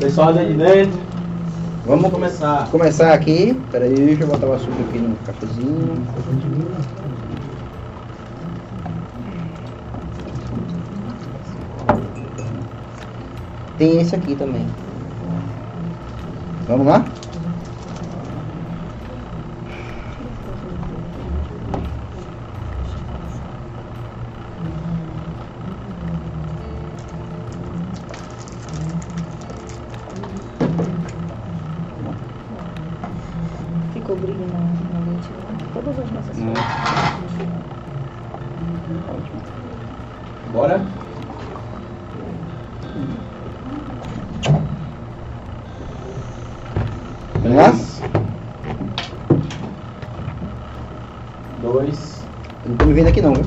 Pessoal de dentro. Vamos começar. Começar aqui. Peraí, deixa eu botar o açúcar aqui no cafezinho. Tem esse aqui também. Vamos lá? Ficou brilho na, na lente. né? Todas as nossas Hum. fotos. Bora? Vamos lá? Dois. Eu não tô me vendo aqui não, viu?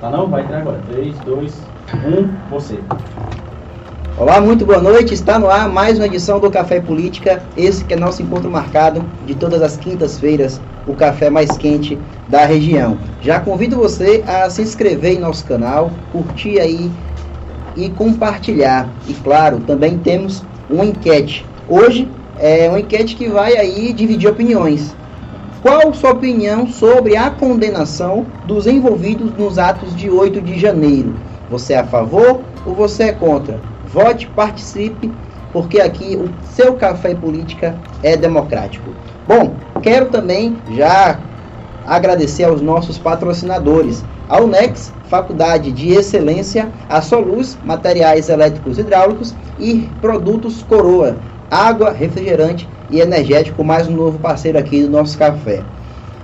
Tá não? Vai entrar agora. Três, dois, um. Você. Olá, muito boa noite. Está no ar mais uma edição do Café Política. Esse que é nosso encontro marcado de todas as quintas-feiras, o café mais quente da região. Já convido você a se inscrever em nosso canal, curtir aí e compartilhar. E claro, também temos uma enquete. Hoje é uma enquete que vai aí dividir opiniões. Qual sua opinião sobre a condenação dos envolvidos nos atos de 8 de janeiro? Você é a favor ou você é contra? Vote, participe, porque aqui o seu café política é democrático. Bom, quero também já agradecer aos nossos patrocinadores. A Unex, Faculdade de Excelência, a Soluz, Materiais Elétricos e Hidráulicos e Produtos Coroa, água, refrigerante e energético, mais um novo parceiro aqui do nosso café.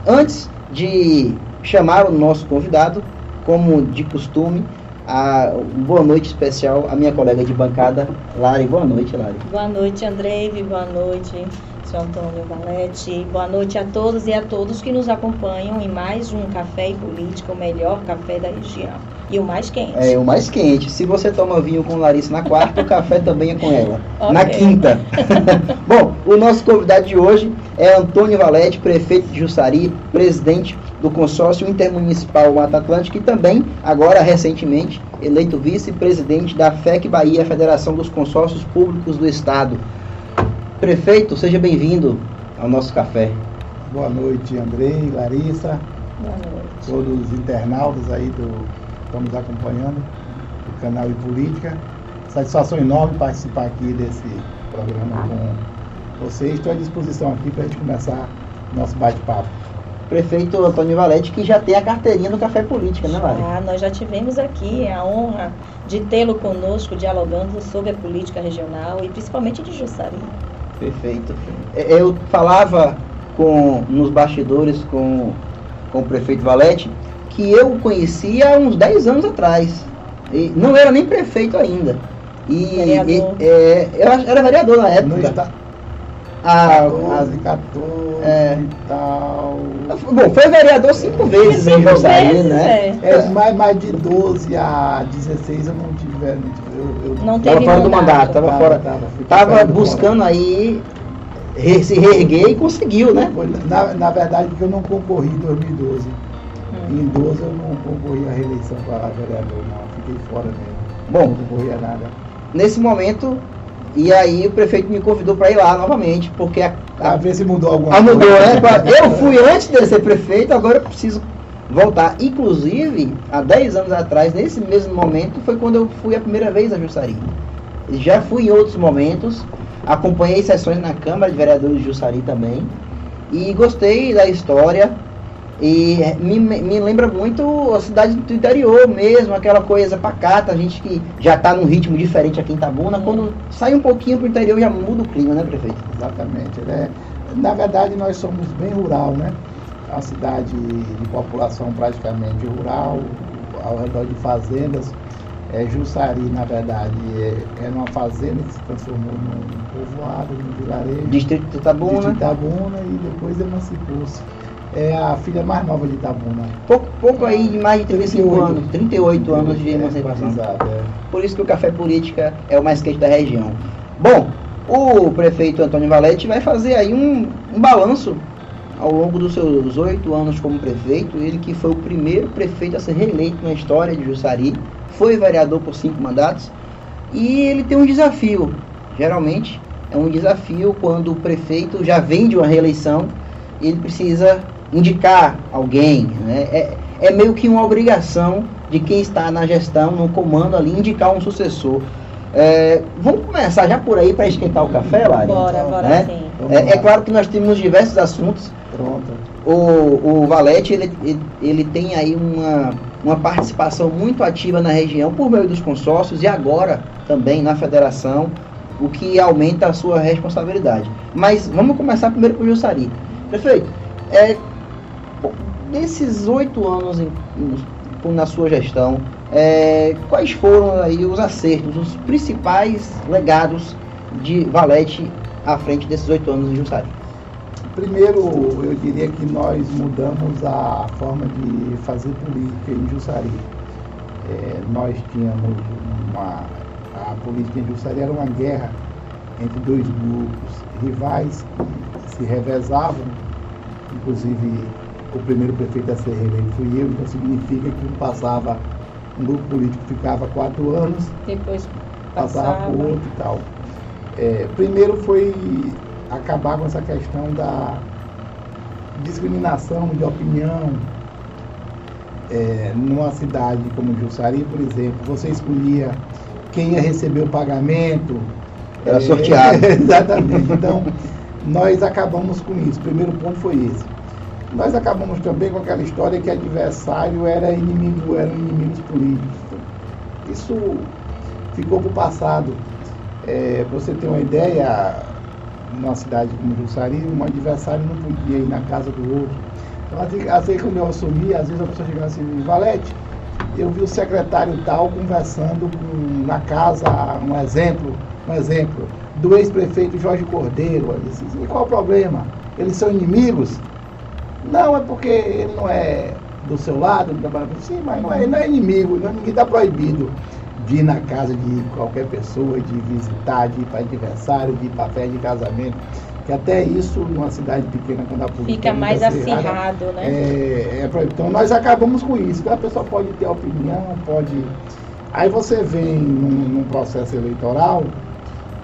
Antes de chamar o nosso convidado, como de costume, a boa noite especial à minha colega de bancada, Lari. Boa noite, Lari. Boa noite, Andrei. Boa noite, seu Antônio Valete. Boa noite a todos e a todos que nos acompanham em mais um Café e Política, o melhor café da região. E o mais quente. É o mais quente. Se você toma vinho com Larissa na quarta, o café também é com ela. Ok. Na quinta. Bom, o nosso convidado de hoje é Antônio Valete, prefeito de Jussari, presidente do consórcio intermunicipal Mata Atlântica e também, agora recentemente, eleito vice-presidente da FEC Bahia, Federação dos Consórcios Públicos do Estado. Prefeito, seja bem-vindo ao nosso café. Boa noite, Andrei, Larissa, Boa noite. todos os internautas aí do nos acompanhando do canal e Política. Satisfação enorme participar aqui desse programa com vocês. Estou à disposição aqui para a gente começar nosso bate-papo. Prefeito Antônio Valete, que já tem a carteirinha do Café Política, né, Lari? Ah, nós já tivemos aqui a honra de tê-lo conosco dialogando sobre a política regional e principalmente de Jussari. Perfeito. É, Eu falava com, nos bastidores com, com o prefeito Valete que eu conhecia há uns 10 anos atrás. E não era nem prefeito ainda. E, e- é, eu acho- era vereador na No época. está Ah, 14, 14 É. e tal. bom, foi vereador cinco vezes em Cinco Jussari, vezes, né? é. É, mais, mais de 12 a 16 eu não tive. Eu, eu, Não Tava fora do mandato. mandato, tava fora. Tava fora do buscando aí re- se reerguer e conseguiu, né? Na, na verdade, porque eu não concorri em 2012. Em 12 eu não concorri à reeleição para vereador, não. Fiquei fora mesmo. Bom, Não concorri a nada. nesse momento, e aí o prefeito me convidou para ir lá novamente, porque a, a ver se mudou alguma Ah, coisa. mudou, né? Eu fui antes de ser prefeito, agora eu preciso voltar. Inclusive, há 10 anos atrás, nesse mesmo momento, foi quando eu fui a primeira vez a Jussari. Já fui em outros momentos, acompanhei sessões na Câmara de Vereadores de Jussari também, e gostei da história. E me, me lembra muito a cidade do interior mesmo, aquela coisa pacata, a gente que já está num ritmo diferente aqui em Tabuna, quando sai um pouquinho pro interior já muda o clima, né, prefeito? Exatamente. né? Na verdade, nós somos bem rural, né? A cidade de população praticamente rural, ao redor de fazendas. É, Jussari, na verdade, é, era uma fazenda que se transformou num povoado, num vilarejo. Distrito de Itabuna. de Itabuna e depois emancipou-se. É a filha mais nova de Itabuna. Pouco, pouco aí de mais de 35 38. anos, 38 anos de É, emancipação. Exato, é. Por isso que o Café Política é o mais quente da região. Bom, o prefeito Antônio Valete vai fazer aí um, um balanço ao longo dos seus oito anos como prefeito. Ele que foi o primeiro prefeito a ser reeleito na história de Jussari, foi vereador por cinco mandatos. E ele tem um desafio Geralmente é um desafio quando o prefeito já vem de uma reeleição e ele precisa indicar alguém. Né? É, é meio que uma obrigação de quem está na gestão, no comando ali, indicar um sucessor. É, vamos começar já por aí para esquentar o café, Lari? Bora, bora né? sim. É, é, claro que nós temos diversos assuntos. Pronto. O, o Valete, ele, ele, ele, tem aí uma, uma participação muito ativa na região por meio dos consórcios e agora também na federação, o que aumenta a sua responsabilidade. Mas vamos começar primeiro com o Jussari. Prefeito, é, nesses oito anos em, na sua gestão, é, quais foram aí os acertos, os principais legados de Valete à frente desses oito anos em Jussari? Primeiro, eu diria que nós mudamos a forma de fazer política em Jussari. É, nós tínhamos uma. A política em Jussari era uma guerra entre dois grupos rivais que se revezavam. Inclusive, o primeiro prefeito a ser reeleito fui eu, então significa que passava, um grupo político ficava quatro anos, Depois passava passava. para o outro e tal. É, primeiro foi acabar com essa questão da discriminação de opinião. É, numa cidade como Jussari, por exemplo, você escolhia quem ia receber o pagamento. Era é, sorteado. exatamente. Então, nós acabamos com isso. O primeiro ponto foi esse. Nós acabamos também com aquela história que adversário era inimigo, eram inimigos políticos. Isso ficou para o passado. É, você ter uma ideia, numa cidade como Jussari, um adversário não podia ir na casa do outro. Então, assim, assim quando eu assumi, às vezes a pessoa chegava assim, Valete, eu vi o secretário tal conversando com, na casa, um exemplo, um exemplo, do ex-prefeito Jorge Cordeiro. Disse, e qual o problema? Eles são inimigos? Não, é porque ele não é do seu lado, ele trabalha com Sim, mas não é, não é inimigo, não, ninguém está proibido de ir na casa de qualquer pessoa, de visitar, de ir para aniversário, de ir para festa de casamento. Que até isso, numa cidade pequena, quando a polícia. Fica mais acirrada, acirrado, né? É, é. Então nós acabamos com isso. A pessoa pode ter opinião, pode. Aí você vem num, num processo eleitoral,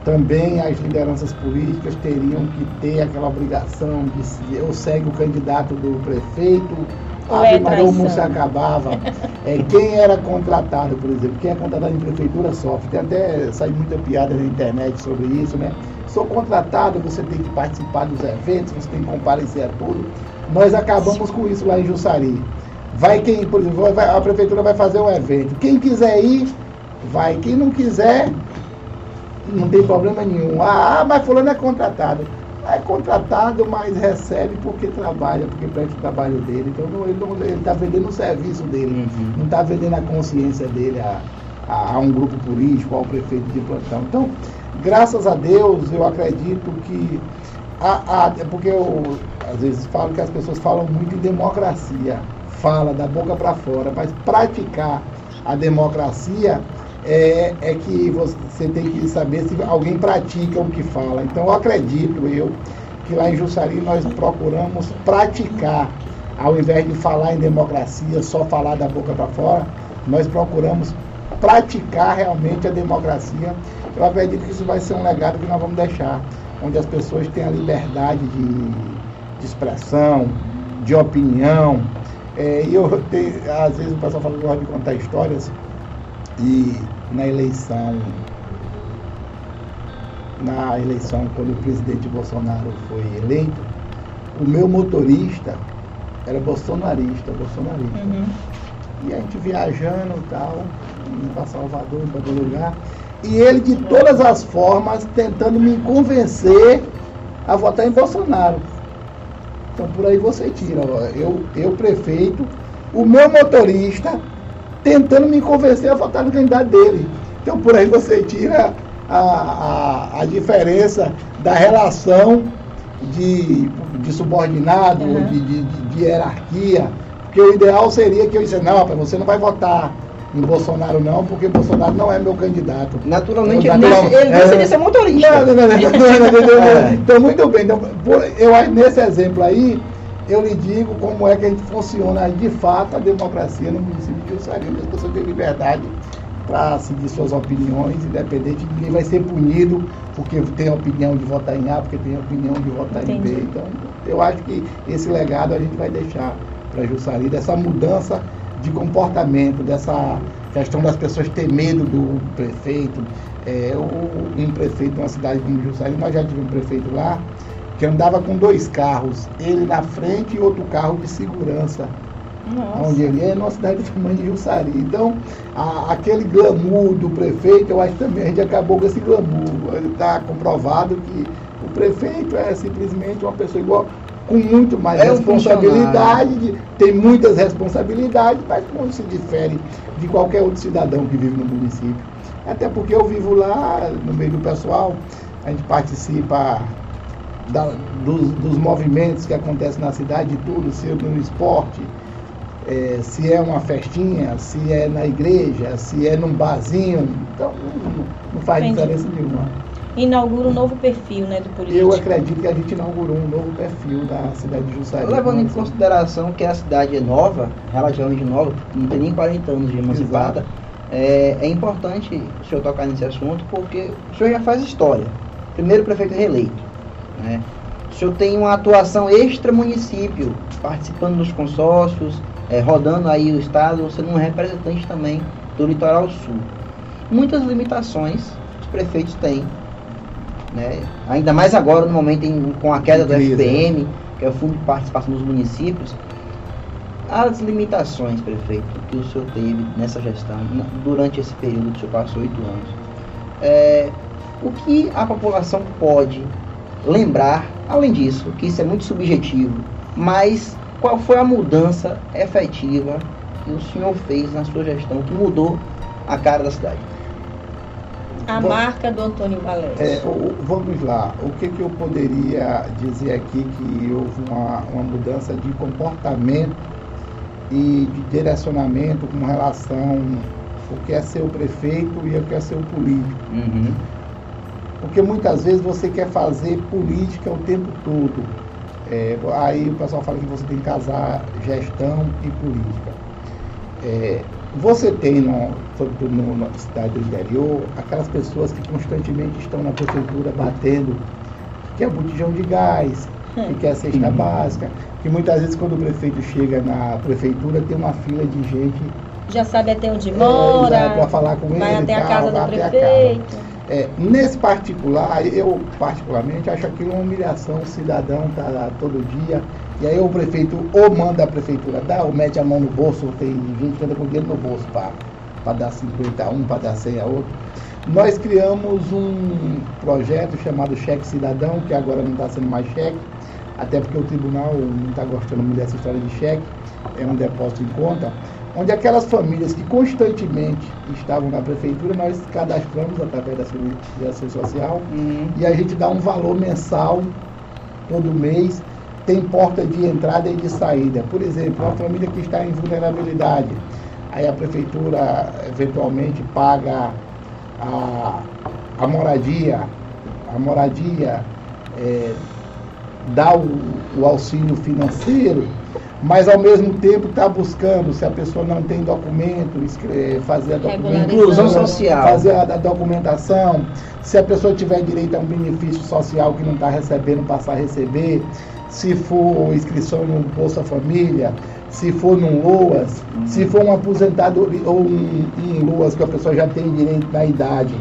também as lideranças políticas teriam que ter aquela obrigação de se eu segue o candidato do prefeito, Ou Ave é Maria, o mundo se acabava. É, quem era contratado, por exemplo, quem é contratado em prefeitura sofre. Tem até saiu muita piada na internet sobre isso, né? Sou contratado, você tem que participar dos eventos, você tem que comparecer a tudo. Nós acabamos com isso lá em Jussari. Vai quem, por exemplo, vai- a prefeitura vai fazer um evento. Quem quiser ir, vai. Quem não quiser, não tem problema nenhum. Ah, mas fulano é contratado. É contratado, mas recebe porque trabalha, porque presta o trabalho dele. Então não, ele está vendendo o serviço dele, Uhum. não está vendendo a consciência dele a, a- a um grupo político, ao prefeito de plantão. Então, graças a Deus, eu acredito que. A, a, é porque eu às vezes falo que as pessoas falam muito em democracia, fala da boca para fora, mas praticar a democracia é, é que você tem que saber se alguém pratica o que fala. Então eu acredito eu que lá em Jussari nós procuramos praticar, ao invés de falar em democracia, só falar da boca para fora, nós procuramos praticar realmente a democracia. Eu acredito que isso vai ser um legado que nós vamos deixar, onde as pessoas têm a liberdade de, de expressão, de opinião. É, e eu tenho, às vezes o pessoal fala que gosta de contar histórias e na eleição, na eleição quando o presidente Bolsonaro foi eleito, o meu motorista era bolsonarista, bolsonarista. Uhum. E a gente viajando e tal, indo para Salvador, para todo lugar. E ele, de todas as formas, tentando me convencer a votar em Bolsonaro. Então, por aí você tira. Eu, eu prefeito, o meu motorista, tentando me convencer a votar no candidato dele. Então, por aí você tira a, a, a diferença da relação de, de subordinado, Uhum. de, de, de- hierarquia. Porque o ideal seria que eu dissesse, não, rapaz, você não vai votar em Bolsonaro não, porque Bolsonaro não é meu candidato. Naturalmente, Eu- ele, natural- ele é. deveria ser motorista. Não, não, não, não, não, não, não, É. Então, muito bem. Então, eu, nesse exemplo aí, eu lhe digo como é que a gente funciona de fato a democracia no município de Jussari. As pessoas têm liberdade para seguir suas opiniões, independente, ninguém vai ser punido porque tem a opinião de votar em A, porque tem a opinião de votar Entendi. em B. Então, eu acho que esse legado a gente vai deixar para Jussari, dessa mudança de comportamento, dessa questão das pessoas ter medo do prefeito. É, o, um prefeito de uma cidade como Jussari, nós já tivemos um prefeito lá, que andava com dois carros, ele na frente e outro carro de segurança Nossa. onde ele é, numa cidade do tamanho de Jussari. Então, a- aquele glamour do prefeito, eu acho que também a gente acabou com esse glamour. Está comprovado que o prefeito é simplesmente uma pessoa igual, com muito mais É um responsabilidade, de- tem muitas responsabilidades, mas não se difere de qualquer outro cidadão que vive no município. Até porque eu vivo lá, no meio do pessoal, a gente participa da- dos, dos movimentos que acontecem na cidade, de tudo, se é no esporte, é, se é uma festinha, se é na igreja, se é num barzinho, então não, não faz Entendi. diferença nenhuma. Inaugura um novo perfil né, do político. Eu acredito que a gente inaugurou um novo perfil da cidade de Jussari. Levando em consideração que a cidade é nova, relativamente nova, não tem nem 40 anos de emancipada, é, é importante o senhor tocar nesse assunto porque o senhor já faz história. Primeiro prefeito reeleito. Né? O senhor tem uma atuação extra-município, participando dos consórcios, é, rodando aí o estado, sendo um representante também do litoral sul. Muitas limitações os prefeitos têm, né? ainda mais agora no momento em- com a queda do FPM, que é o Fundo de Participação dos Municípios, as limitações, prefeito, que o senhor teve nessa gestão, durante esse período que o senhor passou oito anos, é, o que a população pode lembrar, além disso, que isso é muito subjetivo, mas qual foi a mudança efetiva que o senhor fez na sua gestão que mudou a cara da cidade? A Bom, marca do Antônio Valério. É, o- o- vamos lá, o que, que eu poderia dizer aqui que houve uma, uma mudança de comportamento e de direcionamento com relação o que é ser o prefeito e o que é ser o político. Uhum. Porque muitas vezes você quer fazer política o tempo todo. É, aí o pessoal fala que você tem que casar gestão e política. É, você tem, no, sobretudo no- na cidade do interior, aquelas pessoas que constantemente estão na prefeitura batendo, que é botijão de gás, que quer cesta Uhum. básica, que muitas vezes quando o prefeito chega na prefeitura tem uma fila de gente Já sabe até onde É, mora, para falar com vai ele até a casa do até a prefeito. É, nesse particular, eu particularmente acho aquilo uma humilhação, o cidadão tá lá todo dia, e aí o prefeito ou manda a prefeitura dar, ou mete a mão no bolso, tem gente que anda com dinheiro no bolso para dar 50 a um, para dar 100 a outro. Nós criamos um projeto chamado Cheque Cidadão, que agora não está sendo mais cheque, até porque o tribunal não está gostando muito dessa história de cheque, é um depósito em conta, onde aquelas famílias que constantemente estavam na prefeitura, nós cadastramos através da Seguridade Social Uhum. e a gente dá um valor mensal todo mês, tem porta de entrada e de saída. Por exemplo, uma família que está em vulnerabilidade, aí a prefeitura eventualmente paga a, a moradia, a moradia é, dá o, o auxílio financeiro, mas ao mesmo tempo está buscando, se a pessoa não tem documento, escre- fazer a documentação, Inclusão social. fazer a, a documentação, se a pessoa tiver direito a um benefício social que não está recebendo, passar a receber, se for inscrição no Bolsa Família, se for num LOAS, Uhum. se for um aposentadoria ou um, um LOAS que a pessoa já tem direito na idade,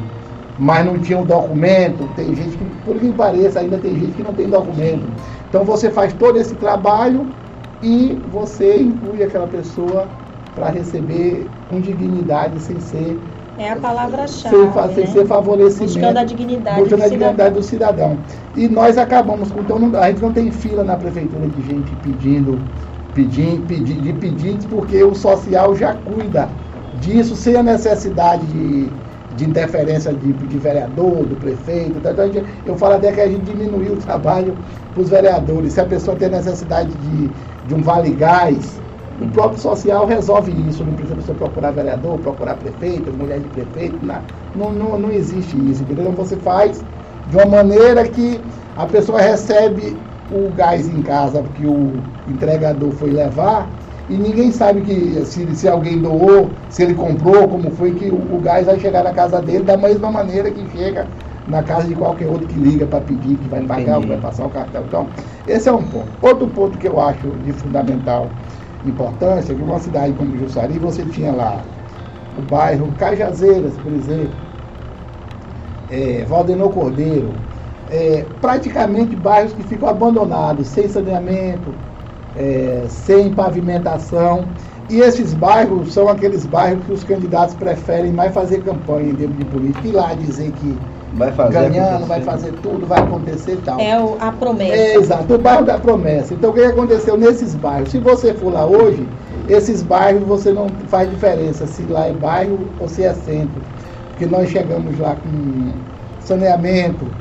mas não tinha um documento, tem gente que, por que pareça, ainda tem gente que não tem documento. Então você faz todo esse trabalho e você inclui aquela pessoa para receber com dignidade, sem ser, É a palavra-chave. sem, fa- sem né? ser favorecimento. Buscando a dignidade buscando do a cidadão. dignidade do cidadão. E nós acabamos com. Então não- a gente não tem fila na prefeitura de gente pedindo, pedindo, pedi- de pedidos, porque o social já cuida disso sem a necessidade de, de interferência de, de vereador, do prefeito. Gente- eu falo até que a gente diminuiu o trabalho para os vereadores. Se a pessoa tem necessidade de, de um vale gás, o próprio social resolve isso. Não precisa pessoa procurar vereador, procurar prefeito, mulher de prefeito. Não, não, não, não existe isso, entendeu? Então você faz de uma maneira que a pessoa recebe o gás em casa que o entregador foi levar e ninguém sabe que se, se alguém doou, se ele comprou, como foi que o, o gás vai chegar na casa dele da mesma maneira que chega na casa de qualquer outro que liga para pedir, que vai pagar, que vai passar o cartão. Então, esse é um ponto. Outro ponto que eu acho de fundamental importância, é que uma cidade como Jussari, você tinha lá o bairro Cajazeiras, por exemplo, é, Valdenor Cordeiro, é, praticamente bairros que ficam abandonados, sem saneamento, é, sem pavimentação. E esses bairros são aqueles bairros que os candidatos preferem mais fazer campanha em termos de política, ir lá dizer que Vai fazer. ganhando, vai fazer tudo, vai acontecer e tal. É o- a promessa. É, exato, o bairro da promessa. Então, o que aconteceu nesses bairros? Se você for lá hoje, esses bairros você não faz diferença se lá é bairro ou se é centro. Porque nós chegamos lá com saneamento,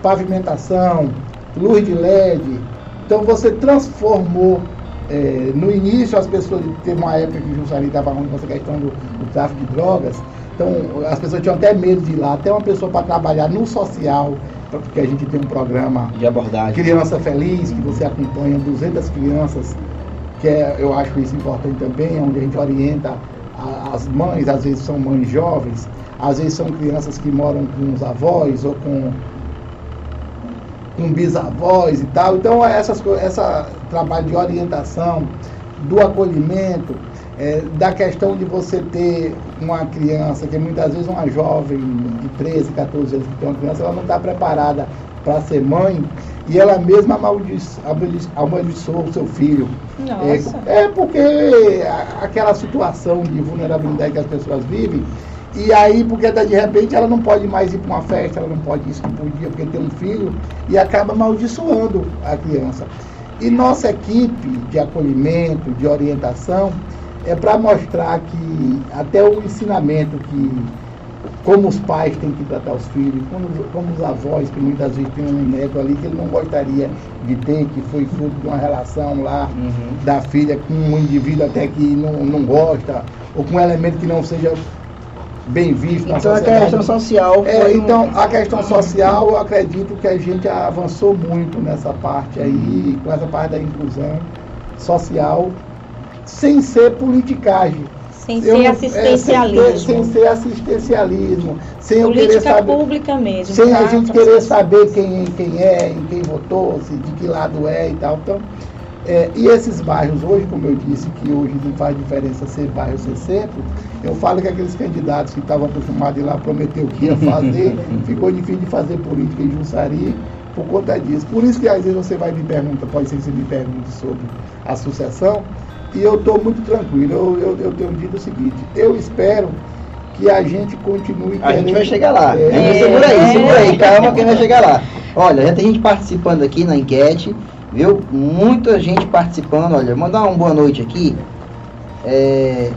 pavimentação, luz de LED. Então, você transformou. é, no início, as pessoas. Teve uma época que Jussari estava ruim com essa questão do, do tráfico de drogas. Então, as pessoas tinham até medo de ir lá. Até uma pessoa para trabalhar no social, porque a gente tem um programa De abordagem. Criança Feliz, que você acompanha 200 crianças, que é, eu acho isso importante também, onde a gente orienta as mães, às vezes são mães jovens, às vezes são crianças que moram com os avós ou com, com bisavós e tal. Então, essas, co- essa trabalho de orientação, do acolhimento, é, da questão de você ter uma criança, que muitas vezes uma jovem de 13, 14 anos que tem uma criança, ela não está preparada para ser mãe e ela mesma amaldiço- amaldiço- amaldiçoa o seu filho. É, é porque aquela situação de vulnerabilidade que as pessoas vivem, e aí, porque de repente ela não pode mais ir para uma festa, ela não pode ir isso que podia porque tem um filho, e acaba amaldiçoando a criança. E nossa equipe de acolhimento, de orientação, é para mostrar que até o ensinamento que como os pais têm que tratar os filhos, como, como os avós, que muitas vezes tem um neto ali que ele não gostaria de ter, que foi fruto de uma relação lá Uhum. da filha com um indivíduo até que não, não gosta, ou com um elemento que não seja bem visto na Então a sociedade. questão social É, foi um- então, a questão social, eu acredito que a gente avançou muito nessa parte aí, com essa parte da inclusão social, sem ser politicagem. Sem Eu ser não- é, assistencialismo. sem, ter- sem ser assistencialismo, sem eu querer Política saber. pública mesmo. Sem a tá? gente querer saber quem, quem é, em quem votou, se, de que lado é e tal. Então, é, e esses bairros hoje, como eu disse, que hoje não faz diferença ser bairro ou ser centro, eu falo que aqueles candidatos que estavam acostumados a ir lá prometer o que ia fazer, ficou difícil de fazer política em Jussari por conta disso. Por isso que às vezes você vai me pergunta, pode ser que você me pergunte sobre a sucessão, e eu estou muito tranquilo. Eu, eu, eu tenho dito o seguinte, eu espero que a gente continue A gente vai chegar lá. É, Então, segura aí, segura aí, calma que vai chegar lá. Olha, já tem gente participando aqui na enquete, viu? Muita gente participando. Olha, mandar uma boa noite aqui. É,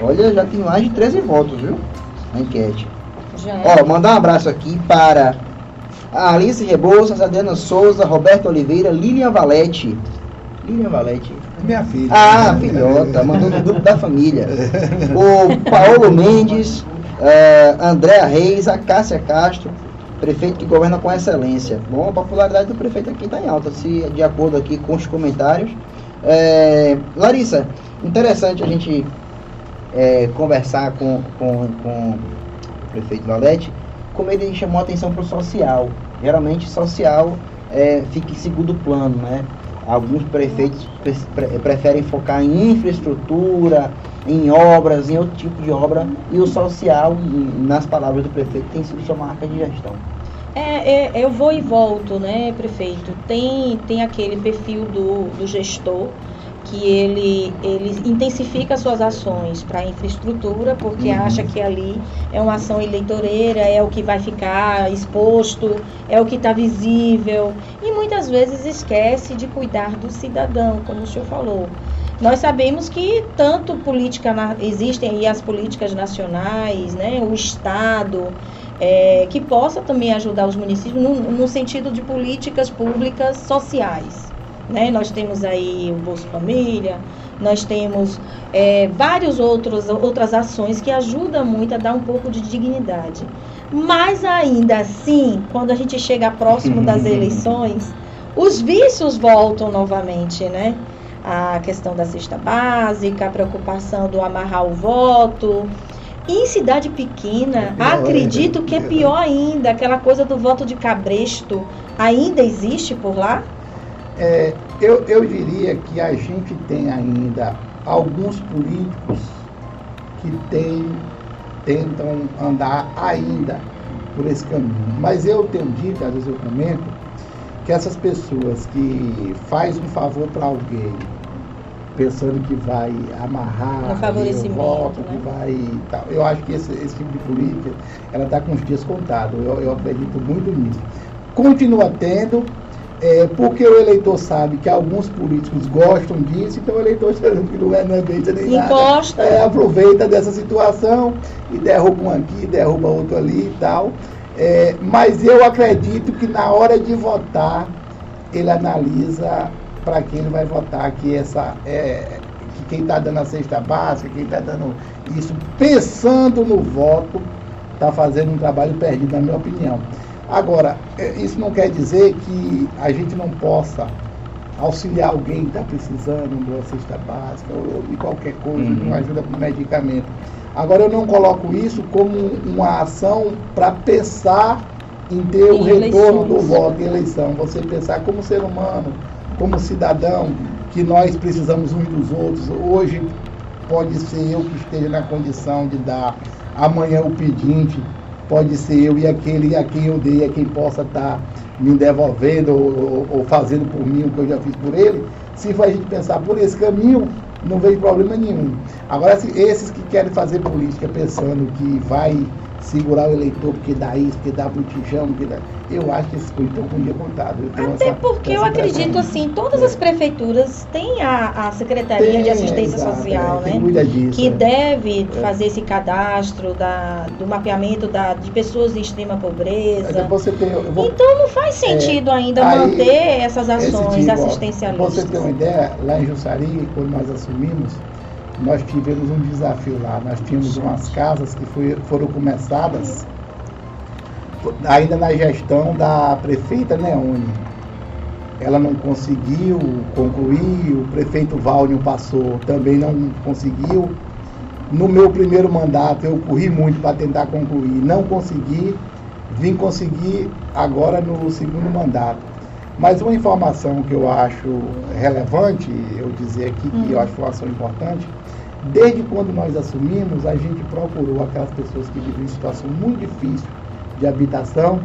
Olha, já tem mais de 13 votos, viu? Na enquete. Já é. Ó, mandar um abraço aqui para a Alice Rebouças, Adriana Souza, Roberto Oliveira, Lilian Valete. Lilian Valete. Minha filha. Ah, filhota, mandou no grupo da família. O Paulo Mendes, eh, Andréa Reis, a Cássia Castro, prefeito que governa com excelência. Bom, a popularidade do prefeito aqui está em alta, se de acordo aqui com os comentários. Eh, Larissa, interessante a gente eh, conversar com, com, com o prefeito Valete, como ele chamou a atenção para o social. Geralmente social eh, fica em segundo plano, né? Alguns prefeitos pre- pre- preferem focar em infraestrutura, em obras, em outro tipo de obra, e o social, nas palavras do prefeito, tem sido sua marca de gestão. É, é, eu vou e volto, né, prefeito? Tem, tem aquele perfil do, do gestor que ele, ele intensifica suas ações para a infraestrutura, porque Uhum. acha que ali é uma ação eleitoreira, é o que vai ficar exposto, é o que está visível, e muitas vezes esquece de cuidar do cidadão, como o senhor falou. Nós sabemos que tanto política na- existem aí as políticas nacionais, né, o Estado, é, que possa também ajudar os municípios no, no sentido de políticas públicas sociais. Né? Nós temos aí o Bolsa Família, nós temos é, vários outros outras ações que ajudam muito a dar um pouco de dignidade. Mas ainda assim, quando a gente chega próximo das eleições, os vícios voltam novamente, né? a questão da cesta básica, a preocupação do amarrar o voto. Em cidade pequena, pior acredito ainda. que é pior ainda, aquela coisa do voto de cabresto ainda existe por lá? É, eu, eu diria que a gente tem ainda alguns políticos que tem, tentam andar ainda por esse caminho. Mas eu tenho dito, às vezes eu comento, que essas pessoas que faz um favor para alguém, pensando que vai amarrar o favorecimento, voto, né? que vai tal. Eu acho que esse, esse tipo de política, ela está com os dias contados. Eu, eu acredito muito nisso. Continua tendo, é, porque o eleitor sabe que alguns políticos gostam disso, então o eleitor que não é, não é nem nada. Encosta. É, aproveita dessa situação e derruba um aqui, derruba outro ali e tal. É, mas eu acredito que na hora de votar, ele analisa para quem ele vai votar, que essa é, que quem está dando a cesta básica, quem está dando isso, pensando no voto, está fazendo um trabalho perdido, na minha opinião. Agora, é, isso não quer dizer que a gente não possa auxiliar alguém que está precisando de uma cesta básica ou de qualquer coisa, de Uhum. uma ajuda com medicamento. Agora, eu não coloco isso como uma ação para pensar em ter o retorno do voto em eleição. Você pensar como ser humano, como cidadão, que nós precisamos uns dos outros. Hoje pode ser eu que esteja na condição de dar, amanhã o pedinte pode ser eu e aquele a quem eu dei, a quem possa estar me devolvendo ou, ou- fazendo por mim o que eu já fiz por ele. Se a gente pensar por esse caminho, não vejo problema nenhum. Agora, se esses que querem fazer política pensando que vai segurar o eleitor porque dá isso, porque dá botijão, porque dá... eu acho que esses políticos estão com o dia contado. Eu tenho Até essa- porque eu essa acredito impressão. assim, todas as prefeituras têm a, a Secretaria Tem, de Assistência exato, Social, é, né? disso, que é. deve fazer esse cadastro da, do mapeamento da, de pessoas em extrema pobreza. tem, eu vou, Então não faz sentido ainda aí, manter essas esse ações tipo, assistencialistas. Você ter uma ideia, lá em Jussari, quando nós assumimos, nós tivemos um desafio lá. Nós tínhamos umas casas que foi- foram começadas ainda na gestão da prefeita Neone. Ela não conseguiu concluir, o prefeito Valnio passou, também não conseguiu. No meu primeiro mandato eu corri muito para tentar concluir, não consegui, vim conseguir agora no segundo mandato. Mas uma informação que eu acho relevante, eu dizer aqui que eu acho uma ação importante, desde quando nós assumimos, a gente procurou aquelas pessoas que vivem em situação muito difícil de habitação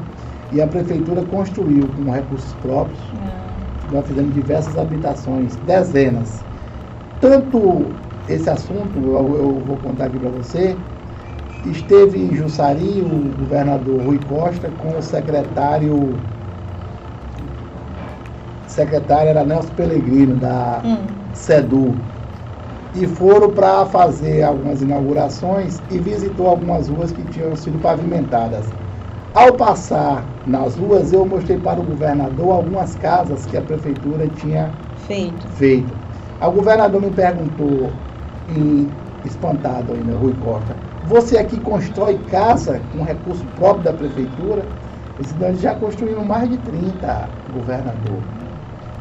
e a prefeitura construiu com recursos próprios nós fizemos diversas habitações, dezenas. Tanto esse assunto, eu, eu vou contar aqui para você, esteve em Jussari o governador Rui Costa com o secretário, secretário era Nelson Pellegrino, da Hum, SEDU. E foram para fazer algumas inaugurações e visitou algumas ruas que tinham sido pavimentadas. Ao passar nas ruas, eu mostrei para o governador algumas casas que a prefeitura tinha feito. feito. O governador me perguntou, em, espantado ainda, Rui Costa, você aqui constrói casa com recurso próprio da prefeitura? Disse, nós já construímos mais de 30, governador.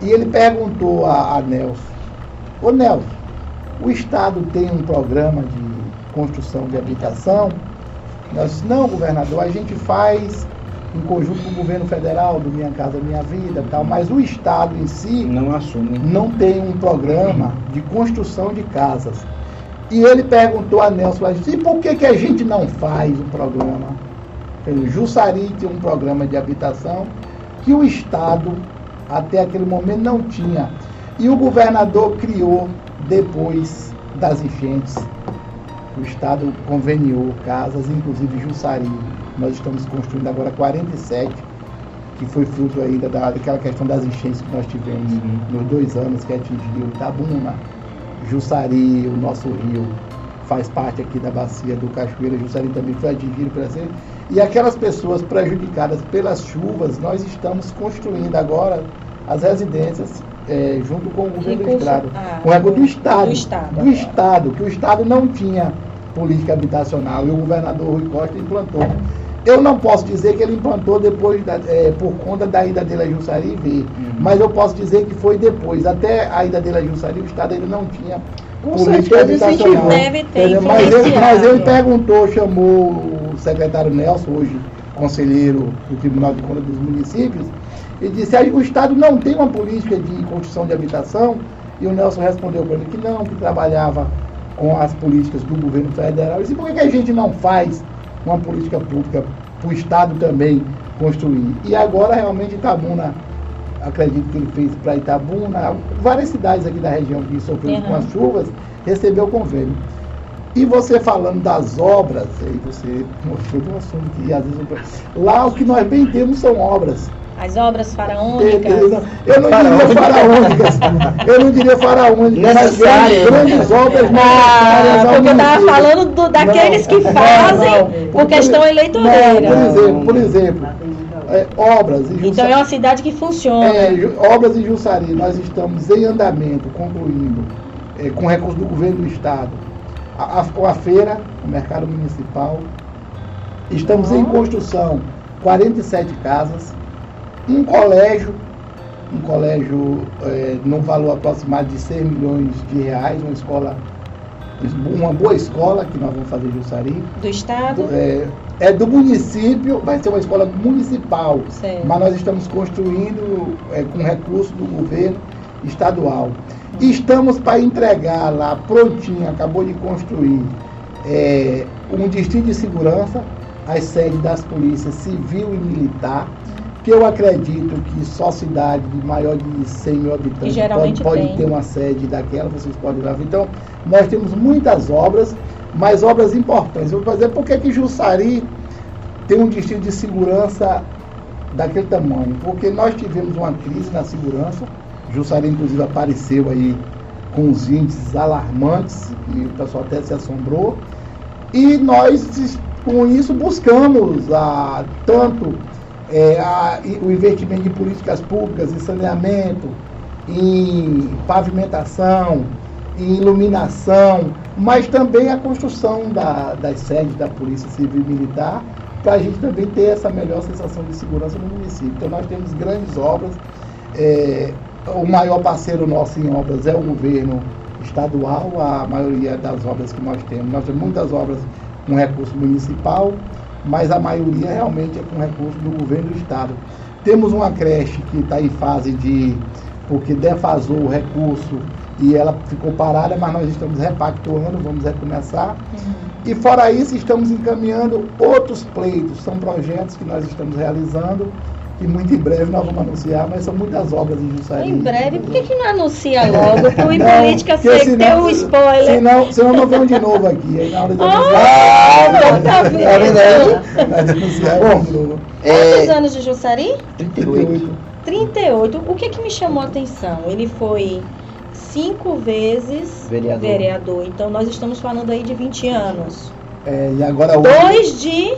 E ele perguntou a, a Nelson, ô Nelson, o Estado tem um programa de construção de habitação? Nós disse, não, governador, a gente faz em conjunto com o governo federal, do Minha Casa Minha Vida tal, mas o Estado em si Não assume. não tem um programa de construção de casas. E ele perguntou a Nelson, e por que, que a gente não faz um programa? Ele, Jussari tinha um programa de habitação que o Estado, até aquele momento, não tinha. E o governador criou depois das enchentes. O Estado conveniou casas, inclusive Jussari. Nós estamos construindo agora 47, que foi fruto ainda da, daquela questão das enchentes que nós tivemos Uhum. nos dois anos que atingiu Itabuna, Jussari, o nosso rio, faz parte aqui da bacia do Cachoeira. Jussari também foi atingido por essa. E aquelas pessoas prejudicadas pelas chuvas, nós estamos construindo agora as residências eh, junto com o governo do Recurso- Estado. ah, Com recurso do Estado. do Estado, Do agora. Estado, que o Estado não tinha política habitacional e o governador Rui Costa implantou. Eu não posso dizer que ele implantou depois da, é, por conta da ida dele a Jussari e ver, mas eu posso dizer que foi depois. Até a ida dele a Jussari, o Estado ainda não tinha Com política habitacional. deve ter? Mas ele, mas ele perguntou, chamou o secretário Nelson, hoje conselheiro do Tribunal de Contas dos Municípios, e disse "Ah, o Estado não tem uma política de construção de habitação, e o Nelson respondeu para ele que não, que trabalhava com as políticas do governo federal. E disse, por que, que a gente não faz uma política pública para o Estado também construir? E agora realmente Itabuna, acredito que ele fez para Itabuna, várias cidades aqui da região que sofreram com Uhum. as chuvas, recebeu convênio. E você falando das obras, aí você mostrou de um assunto que às vezes lá o que nós bem temos são obras. As obras faraônicas. eu não diria faraônicas, eu não diria faraônicas, mas grandes, obras Ah, necessárias ao porque eu estava falando do- daqueles que Não, fazem não, por questão eleitoreira. Não, por exemplo, por exemplo é, obras e Então é uma cidade que funciona. é, obras em Jussari, nós estamos em andamento, concluindo, é, com recursos do governo do estado, a, a- a feira, o mercado municipal. Estamos em construção 47 casas, um colégio, um colégio é, num valor aproximado de 6 milhões de reais, uma escola, uma boa escola que nós vamos fazer em Jussari. Do Estado. É, é do município, vai ser uma escola municipal, Certo. mas nós estamos construindo é, com recurso do governo estadual. Estamos para entregar lá, prontinho, acabou de construir, é, um distrito de segurança, as sedes das polícias civil e militar, eu acredito que só cidade de maior de 100 mil habitantes pode, pode ter uma sede daquela, vocês podem lá. Então, nós temos muitas obras, mas obras importantes. Eu vou fazer por que que Jussari tem um distrito de segurança daquele tamanho? Porque nós tivemos uma crise na segurança, Jussari inclusive apareceu aí com os índices alarmantes, e o pessoal até se assombrou, e nós com isso buscamos a, tanto é, a- o investimento em políticas públicas, em saneamento, em pavimentação, em iluminação, mas também a construção da- das sedes da Polícia Civil e Militar, para a gente também ter essa melhor sensação de segurança no município. Então nós temos grandes obras. é, o maior parceiro nosso em obras é o governo estadual, a maioria das obras que nós temos. Nós temos muitas obras com recurso municipal, mas a maioria realmente é com recurso do governo do estado. Temos uma creche que está em fase de. porque defasou o recurso e ela ficou parada, mas nós estamos repactuando, vamos recomeçar. E fora isso, estamos encaminhando outros pleitos, são projetos que nós estamos realizando e muito em breve nós vamos anunciar, mas são muitas obras em Jussari. Em breve, por que, que não anuncia logo? Pro Não, Política porque ser que senão- tem um spoiler. Senão, senão não vem de novo aqui. Aí na hora de Ah, anunciar, vendo? Tá vendo aí? nós anunciamos de novo. Quantos É, anos de Jussari? 38. 38. O que, que me chamou a atenção? Ele foi cinco vezes Vereador. vereador. Então nós estamos falando aí de 20 anos. É, e agora hoje Dois de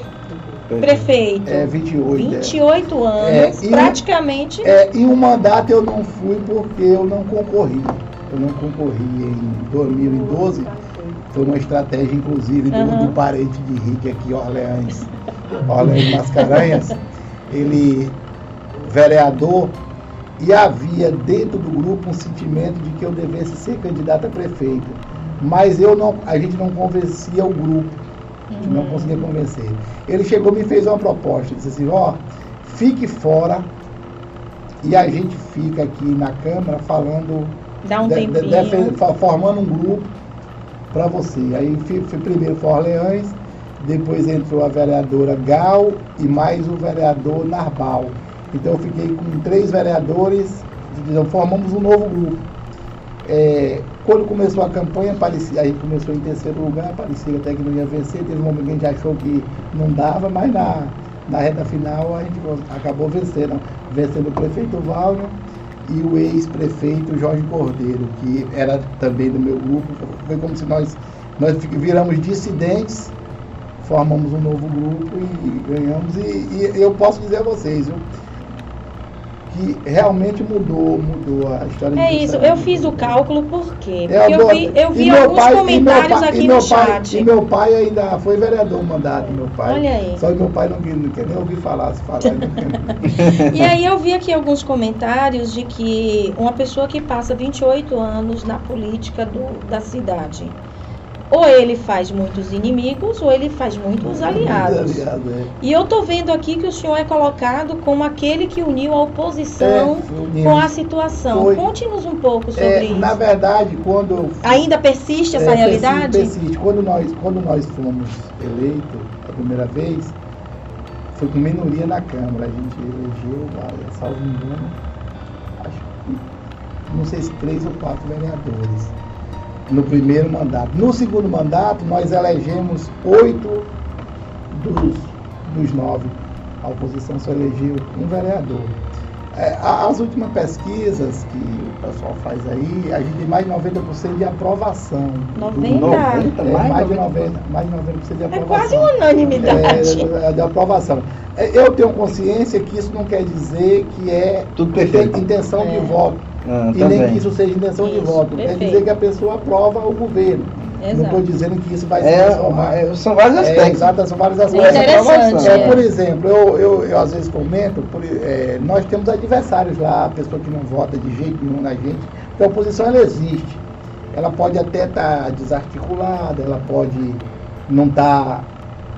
prefeito. é 28. é. 28 anos, É, e- praticamente. É, em um mandato eu não fui porque eu não concorri. Eu não concorri em 2012. Foi uma estratégia, inclusive, do, Aham. do parente de Henrique aqui, Orleans, Orleans Mascarenhas. Ele, vereador, e havia dentro do grupo um sentimento de que eu devesse ser candidato a prefeito. Mas eu não, a gente não convencia o grupo. Gente não Uhum. conseguia convencer. Ele chegou e me fez uma proposta, disse assim, ó, fique fora e a gente fica aqui na Câmara falando, Dá um de- de- fa- formando um grupo para você. Aí fui, fui primeiro foi Orleans, depois entrou a vereadora Gal e mais o vereador Narbal. Então eu fiquei com três vereadores, então formamos um novo grupo. É, quando começou a campanha, aí começou em terceiro lugar, parecia até que não ia vencer, teve um momento que a gente achou que não dava, mas na, na reta final a gente acabou vencendo, vencendo o prefeito Wagner e o ex-prefeito Jorge Cordeiro, que era também do meu grupo. Foi como se nós, nós viramos dissidentes, formamos um novo grupo e ganhamos. E, e eu posso dizer a vocês, viu, que realmente mudou, mudou a história É isso, eu fiz o cálculo por quê? É, Porque eu vi, eu vi alguns pai- comentários pai- aqui no pai- chat. E meu pai ainda foi vereador mandato, meu pai. Olha aí. Só que meu pai não, não quer nem ouvir falar, se falar. E aí eu vi aqui alguns comentários de que uma pessoa que passa 28 anos na política do- da cidade, ou ele faz muitos inimigos, ou ele faz muitos aliados. Aliado, é. E eu tô vendo aqui que o senhor é colocado como aquele que uniu a oposição É, com a situação. Conte-nos um pouco sobre É, isso. na verdade, quando Ainda persiste essa É, realidade? Persiste, persiste. Quando nós, quando nós fomos eleitos a primeira vez, foi com minoria na Câmara. A gente elegeu, salvo engano, acho que, não sei se três ou quatro vereadores no primeiro mandato. No segundo mandato, nós elegemos oito dos, dos nove. A oposição só elegeu um vereador. É, as últimas pesquisas que o pessoal faz aí, a gente tem mais de 90% de aprovação. 90? 90, É, mais mais, de 90%. 90, mais de 90% de É aprovação. quase uma unanimidade. É, é, de aprovação. É, Eu tenho consciência que isso não quer dizer que é Tudo perfeito. intenção É. de voto. Ah, e nem que isso seja intenção de Isso, voto. Quer perfeito. dizer que a pessoa aprova o governo. Não Exato. estou dizendo que isso vai se É, é, são vários É, aspectos. exato, são vários É aspectos. interessante, É, é. por exemplo, eu, eu, eu às vezes comento, por- é, nós temos adversários lá, a pessoa que não vota de jeito nenhum na gente, porque a oposição ela existe. Ela pode até estar desarticulada, ela pode não estar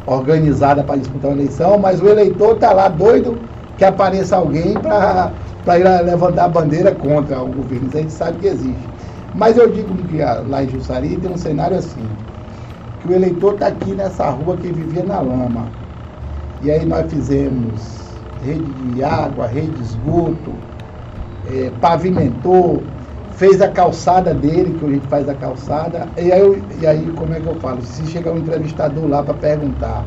organizada para disputar uma eleição, mas o eleitor está lá doido que apareça alguém para ir lá levantar a bandeira contra o governo. Isso a gente sabe que existe. Mas eu digo que lá em Jussari tem um cenário assim que o eleitor está aqui nessa rua que vivia na lama. E aí nós fizemos rede de água, rede de esgoto, eh, pavimentou, fez a calçada dele, que a gente faz a calçada. E aí, e aí como é que eu falo? Se chegar um entrevistador lá para perguntar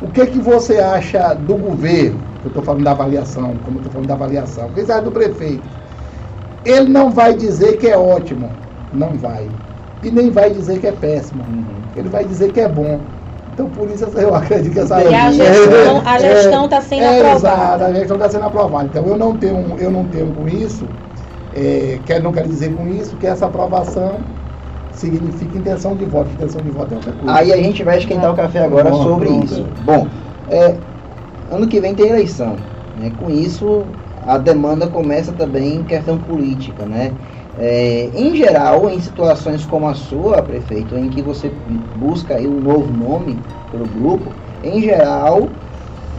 o que, que você acha do governo, eu estou falando da avaliação, como eu estou falando da avaliação, acha do prefeito? Ele não vai dizer que é ótimo, não vai. E nem vai dizer que é péssimo. Uhum. Ele vai dizer que é bom. Então, por isso eu acredito que essa E a gestão- a gestão está sendo é, aprovada. Exato, a gestão está sendo aprovada. Então, eu não tenho, eu não tenho com isso, é, quero, não quero dizer com isso que essa aprovação significa intenção de voto. Intenção de voto é outra coisa. Aí a gente vai esquentar o café agora Pronto, sobre pronto. isso. Bom, é, ano que vem tem eleição. Né? Com isso, a demanda começa também em questão política. Né? É, em geral, em situações como a sua, prefeito, em que você busca aí um novo nome pelo grupo, em geral,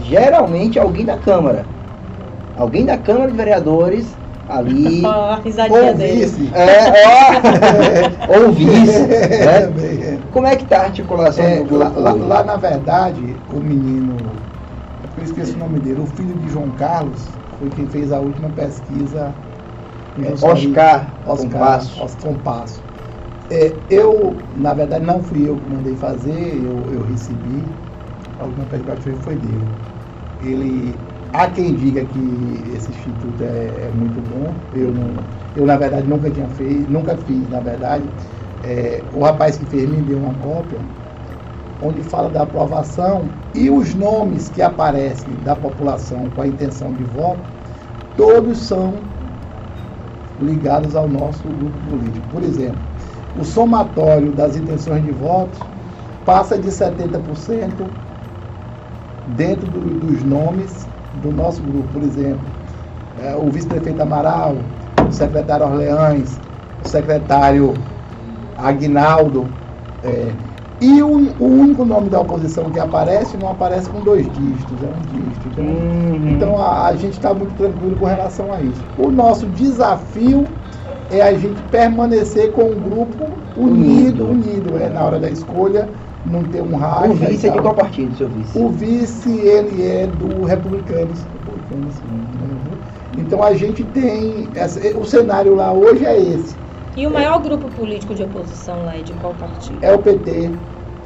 geralmente alguém da Câmara. Alguém da Câmara de Vereadores ali. Ó, a risadinha Ou dele. vice. É, ó, ou vice. É, Né? bem, é. Como é que tá a articulação É, do grupo? lá, hoje? lá, na verdade, o menino, eu esqueci o nome dele, o filho de João Carlos, foi quem fez a última pesquisa. É. Oscar Oscar Compasso. Oscar Compasso. É, eu, na verdade, não fui eu que mandei fazer, eu, eu recebi. A última pesquisa que foi dele. Ele, há quem diga que esse instituto é, é muito bom. Eu, não, eu, na verdade, nunca tinha feito, nunca fiz, na verdade. É, o rapaz que fez me deu uma cópia onde fala da aprovação e os nomes que aparecem da população com a intenção de voto, todos são ligados ao nosso grupo político. Por exemplo, o somatório das intenções de voto passa de 70% dentro do- dos nomes do nosso grupo. Por exemplo, eh, o vice-prefeito Amaral, o secretário Orleães, o secretário Aguinaldo. eh, e o, o único nome da oposição que aparece não aparece com dois dígitos, é um dígito. Então, Uhum. então a, a gente está muito tranquilo com relação a isso. O nosso desafio é a gente permanecer com um grupo unido, Unido. unido, é na hora da escolha, não ter um racha. o vice é de qual partido, seu vice? O vice, ele é do Republicanos. Republicanos, né? Então a gente tem. essa- o cenário lá hoje é esse. E o maior grupo político de oposição lá é de qual partido? É o PT.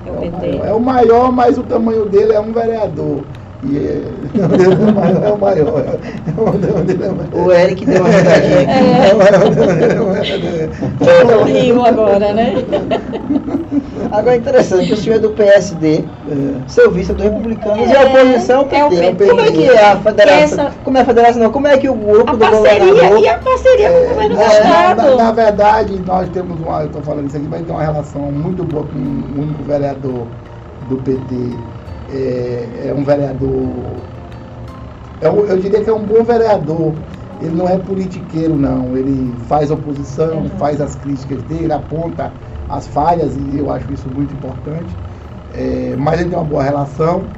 É o É o PT. maior, é o maior, mas o tamanho dele é um vereador. E é, é o maior, é o maior. É o é o maior. O Eric deu uma risadinha. É. É o maior, é o maior. Rio agora, né? Agora é interessante que o senhor é do PSD, É. seu vice é do Republicanos É, e a oposição é o é o PT. PT. Como é que é a federação? Essa- Como é a federação? Não, como é que o grupo A do parceria governador... e a parceria com o governo do É, na, Estado. na verdade, nós temos uma, eu estou falando isso aqui, mas tem uma relação muito boa com o único vereador do PT. É, é um vereador, é um- eu diria que é um bom vereador. Ele não é politiqueiro, não. Ele faz oposição, Uhum. faz as críticas dele, aponta as falhas, e eu acho isso muito importante. É, mas ele tem uma boa relação.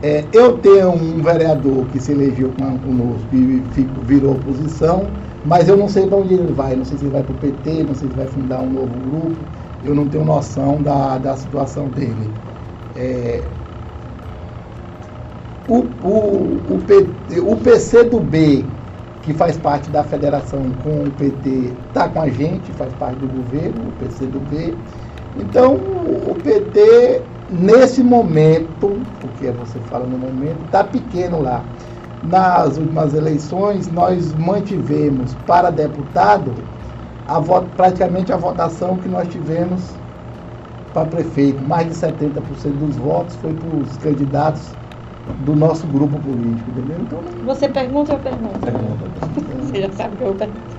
É, eu tenho um vereador que se elegeu conosco e virou oposição, mas eu não sei para onde ele vai. Não sei se ele vai para o PT, não sei se vai fundar um novo grupo. Eu não tenho noção da, da situação dele. É, o, o, o, PT, o PCdoB, que faz parte da federação com o PT, está com a gente, faz parte do governo, o PCdoB. Então, o PT, nesse momento, porque você fala no momento, está pequeno lá. Nas últimas eleições, nós mantivemos para deputado a praticamente a votação que nós tivemos para prefeito. Mais de 70% dos votos foi para os candidatos do nosso grupo político, entendeu? Então, Você pergunta, eu pergunto. não- Você já sabe que eu pergunto.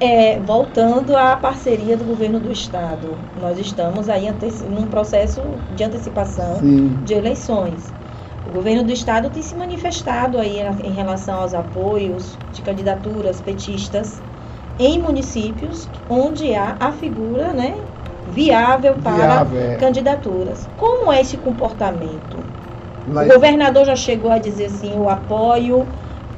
É, voltando à parceria do governo do estado, nós estamos aí num processo de antecipação Sim. de eleições. O governo do estado tem se manifestado aí em relação aos apoios de candidaturas petistas em municípios onde há a figura, né, viável para Viável, é. candidaturas. Como é esse comportamento? Lá- O governador já chegou a dizer assim, eu apoio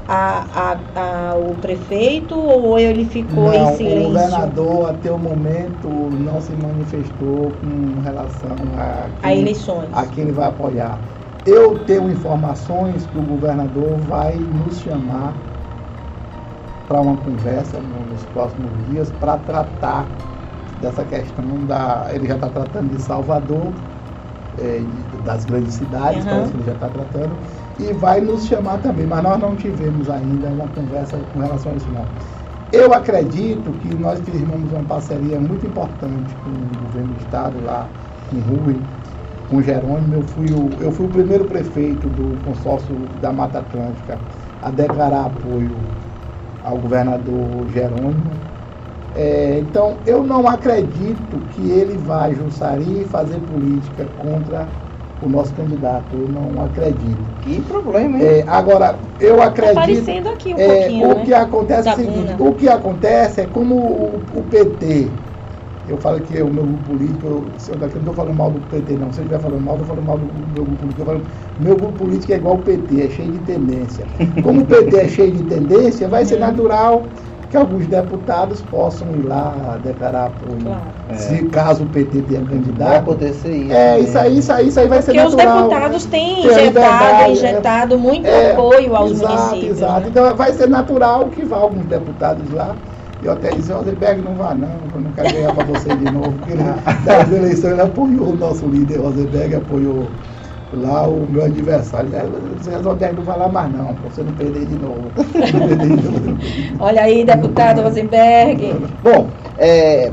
a, a- a- o prefeito ou ele ficou Não, em o silêncio? governador até o momento não se manifestou com relação a A quem, eleições. a quem ele vai apoiar. Eu tenho informações que o governador vai nos chamar para uma conversa no- nos próximos dias para tratar dessa questão da. Ele já está tratando de Salvador, de- das grandes cidades, Uhum. parece que ele já está tratando, e vai nos chamar também, mas nós não tivemos ainda uma conversa com relação a isso não. Eu acredito que nós firmamos uma parceria muito importante com o governo do estado lá, com o Rui, com o Jerônimo. Eu fui o, eu fui o primeiro prefeito do consórcio da Mata Atlântica a declarar apoio ao governador Jerônimo. É, então, eu não acredito que ele vai, Jussari, fazer política contra o nosso candidato. Eu não acredito. Que problema, hein? É, agora, eu Tá acredito. aparecendo aqui um É, pouquinho, o né? que acontece é o seguinte, o que acontece é como o, o PT, eu falo que é o meu grupo político, eu, se eu daqui não estou falando mal do PT não, se eu estiver falando mal, eu estou falando mal do, do meu grupo político. Eu falo, meu grupo político é igual o PT, é cheio de tendência. Como o PT é cheio de tendência, vai ser Uhum. natural que alguns deputados possam ir lá declarar apoio. Claro. Se caso o PT tenha Vai candidato. acontecer isso. É, né? isso aí, isso aí, isso aí vai ser Porque os natural. deputados têm É injetado, verdade, injetado muito É, apoio aos exato, municípios. Exato, né? então vai ser natural que vá alguns deputados lá. Eu até disse, Rosenberg, não vá não, eu não quero ganhar para você de novo, porque das eleições ele apoiou o nosso líder, Rosenberg, apoiou lá o meu adversário. Eu disse, Rosenberg, não lá mais não, para você não perder de novo. Olha aí, deputado Rosenberg. Bom, é,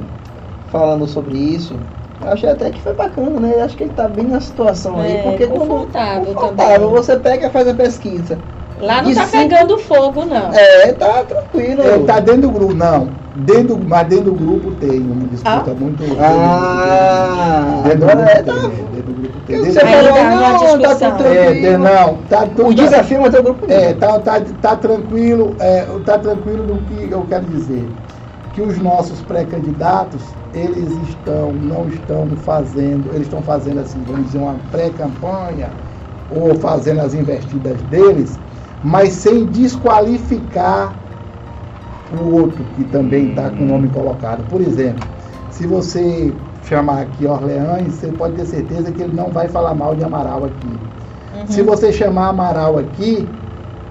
falando sobre isso, eu achei até que foi bacana, né? Eu Acho que ele tá bem na situação aí. É, Porque quando- confortável confortável, também. você pega e faz a pesquisa. Lá não E tá se- pegando fogo, não. É, tá tranquilo. É, tá dentro do grupo, não. Dentro, mas dentro do grupo tem uma disputa Ah? muito. Ah, dentro do grupo é, tem, tá. dentro do grupo tem. Você do- falou, não há não, tá tudo É, tranquilo. de- não, tá tudo. O desafio é o grupo É, tá, tá, tá tranquilo, é, tá tranquilo no que eu quero dizer. Que os nossos pré-candidatos, eles estão, não estão fazendo, eles estão fazendo assim, vamos dizer, uma pré-campanha, ou fazendo as investidas deles, mas sem desqualificar o outro que também está com o nome colocado. Por exemplo, se você chamar aqui Orleans, você pode ter certeza que ele não vai falar mal de Amaral aqui. Uhum. Se você chamar Amaral aqui,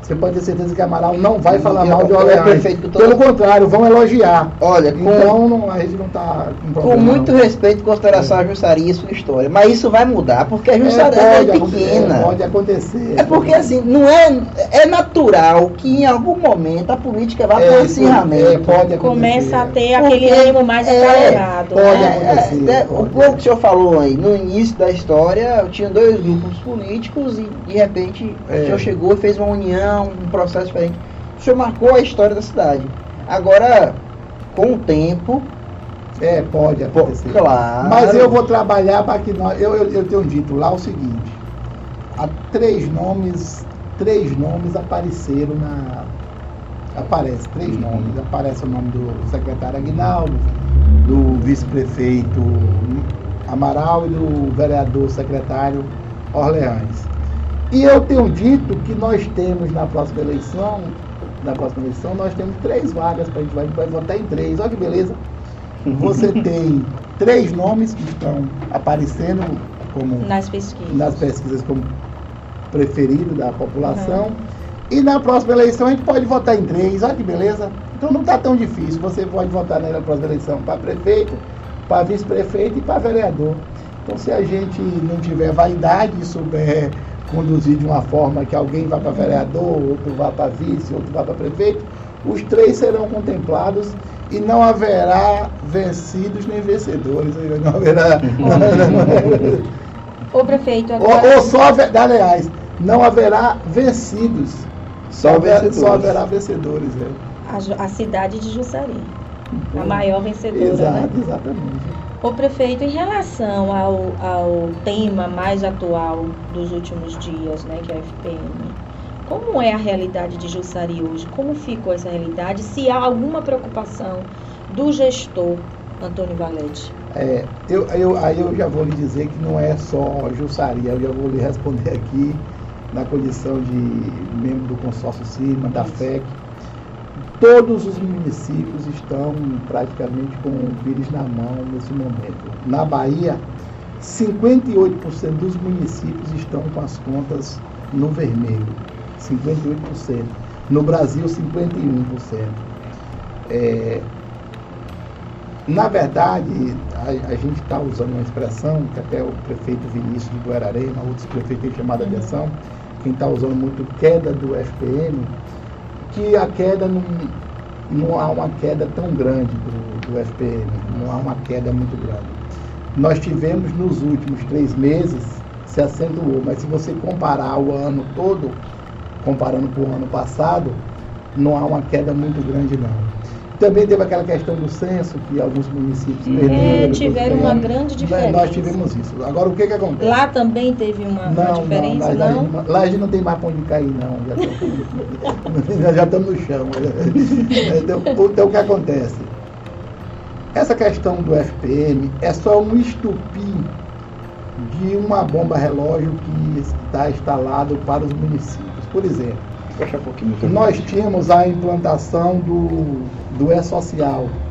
Você pode ter certeza que Amaral não vai falar mal de eu- Orleans. Pelo contrário, vão elogiar. Olha, com, Então não, a gente não está com muito não. respeito e consideração à Jussaria e sua história. Mas isso vai mudar, porque a É, Jussaria pode, é, acontecer, pequena. pode acontecer. É porque assim, não é, é natural que em algum momento a política vá para o É, acirramento. é, pode acontecer. Começa a ter aquele ânimo mais é, acalorado. pode né? acontecer. É, é, o pouco que o senhor falou aí, no início da história, tinha dois grupos políticos e de repente É. o senhor chegou e fez uma união, um processo diferente. O senhor marcou a história da cidade. Agora, com o tempo, É, pode pô, acontecer. claro. Mas eu vou trabalhar para que nós. Eu, eu, eu tenho dito lá o seguinte: há três nomes, três nomes apareceram na. Aparece, três Uhum. nomes. Aparece o nome do secretário Aguinaldo, do vice-prefeito Amaral e do vereador secretário Orleans. E eu tenho dito que nós temos na próxima eleição, na próxima eleição, nós temos três vagas para a gente vai, vai votar em três. Olha que beleza. Você tem três nomes que estão aparecendo como Nas pesquisas. nas pesquisas como preferido da população. E na próxima eleição a gente pode votar em três, olha que beleza. Então não está tão difícil. Você pode votar na próxima eleição para prefeito, para vice-prefeito e para vereador. Então se a gente não tiver vaidade e souber conduzir de uma forma que alguém vá para vereador, outro vá para vice, outro vá para prefeito, os três serão contemplados e não haverá vencidos nem vencedores. Não haverá. Ô prefeito, Ou, agora. ou só haverá, aliás, não haverá vencidos. Só haverá, vencedores. só haverá vencedores. É. A, a cidade de Jussari. A maior vencedora, Exato, né? exatamente. Ô prefeito, em relação ao, ao tema mais atual dos últimos dias, né, que é a FPM, como é a realidade de Jussari hoje? Como ficou essa realidade? Se há alguma preocupação do gestor Antônio Valete? É, eu, eu, aí eu já vou lhe dizer que não é só Jussaria, eu já vou lhe responder aqui na condição de membro do consórcio CIMA, da FEC. Todos os municípios estão praticamente com o vírus na mão nesse momento. Na Bahia, 58% dos municípios estão com as contas no vermelho. 58%. No Brasil, 51%. É, na verdade, a, a gente está usando uma expressão que até o prefeito Vinícius de Guararema, outros prefeitos têm chamado a Uhum. atenção, quem está usando muito queda do FPM, que a queda não, não há uma queda tão grande do, do FPM, não há uma queda muito grande. Nós tivemos nos últimos três meses, se acentuou, mas se você comparar o ano todo, comparando com o ano passado, não há uma queda muito grande não. Também teve aquela questão do censo, que alguns municípios É, perderam. tiveram uma grande diferença. Nós tivemos isso. Agora, o que que acontece? Lá também teve uma, uma Não, diferença, não, lá, não? Lá, lá a gente não tem mais pra onde cair, não. Já nós já estamos no chão. Então, o- então, o que acontece? Essa questão do FPM é só um estupim de uma bomba relógio que está instalado para os municípios. Por exemplo, um pouquinho. nós tínhamos a implantação do, do E-Social.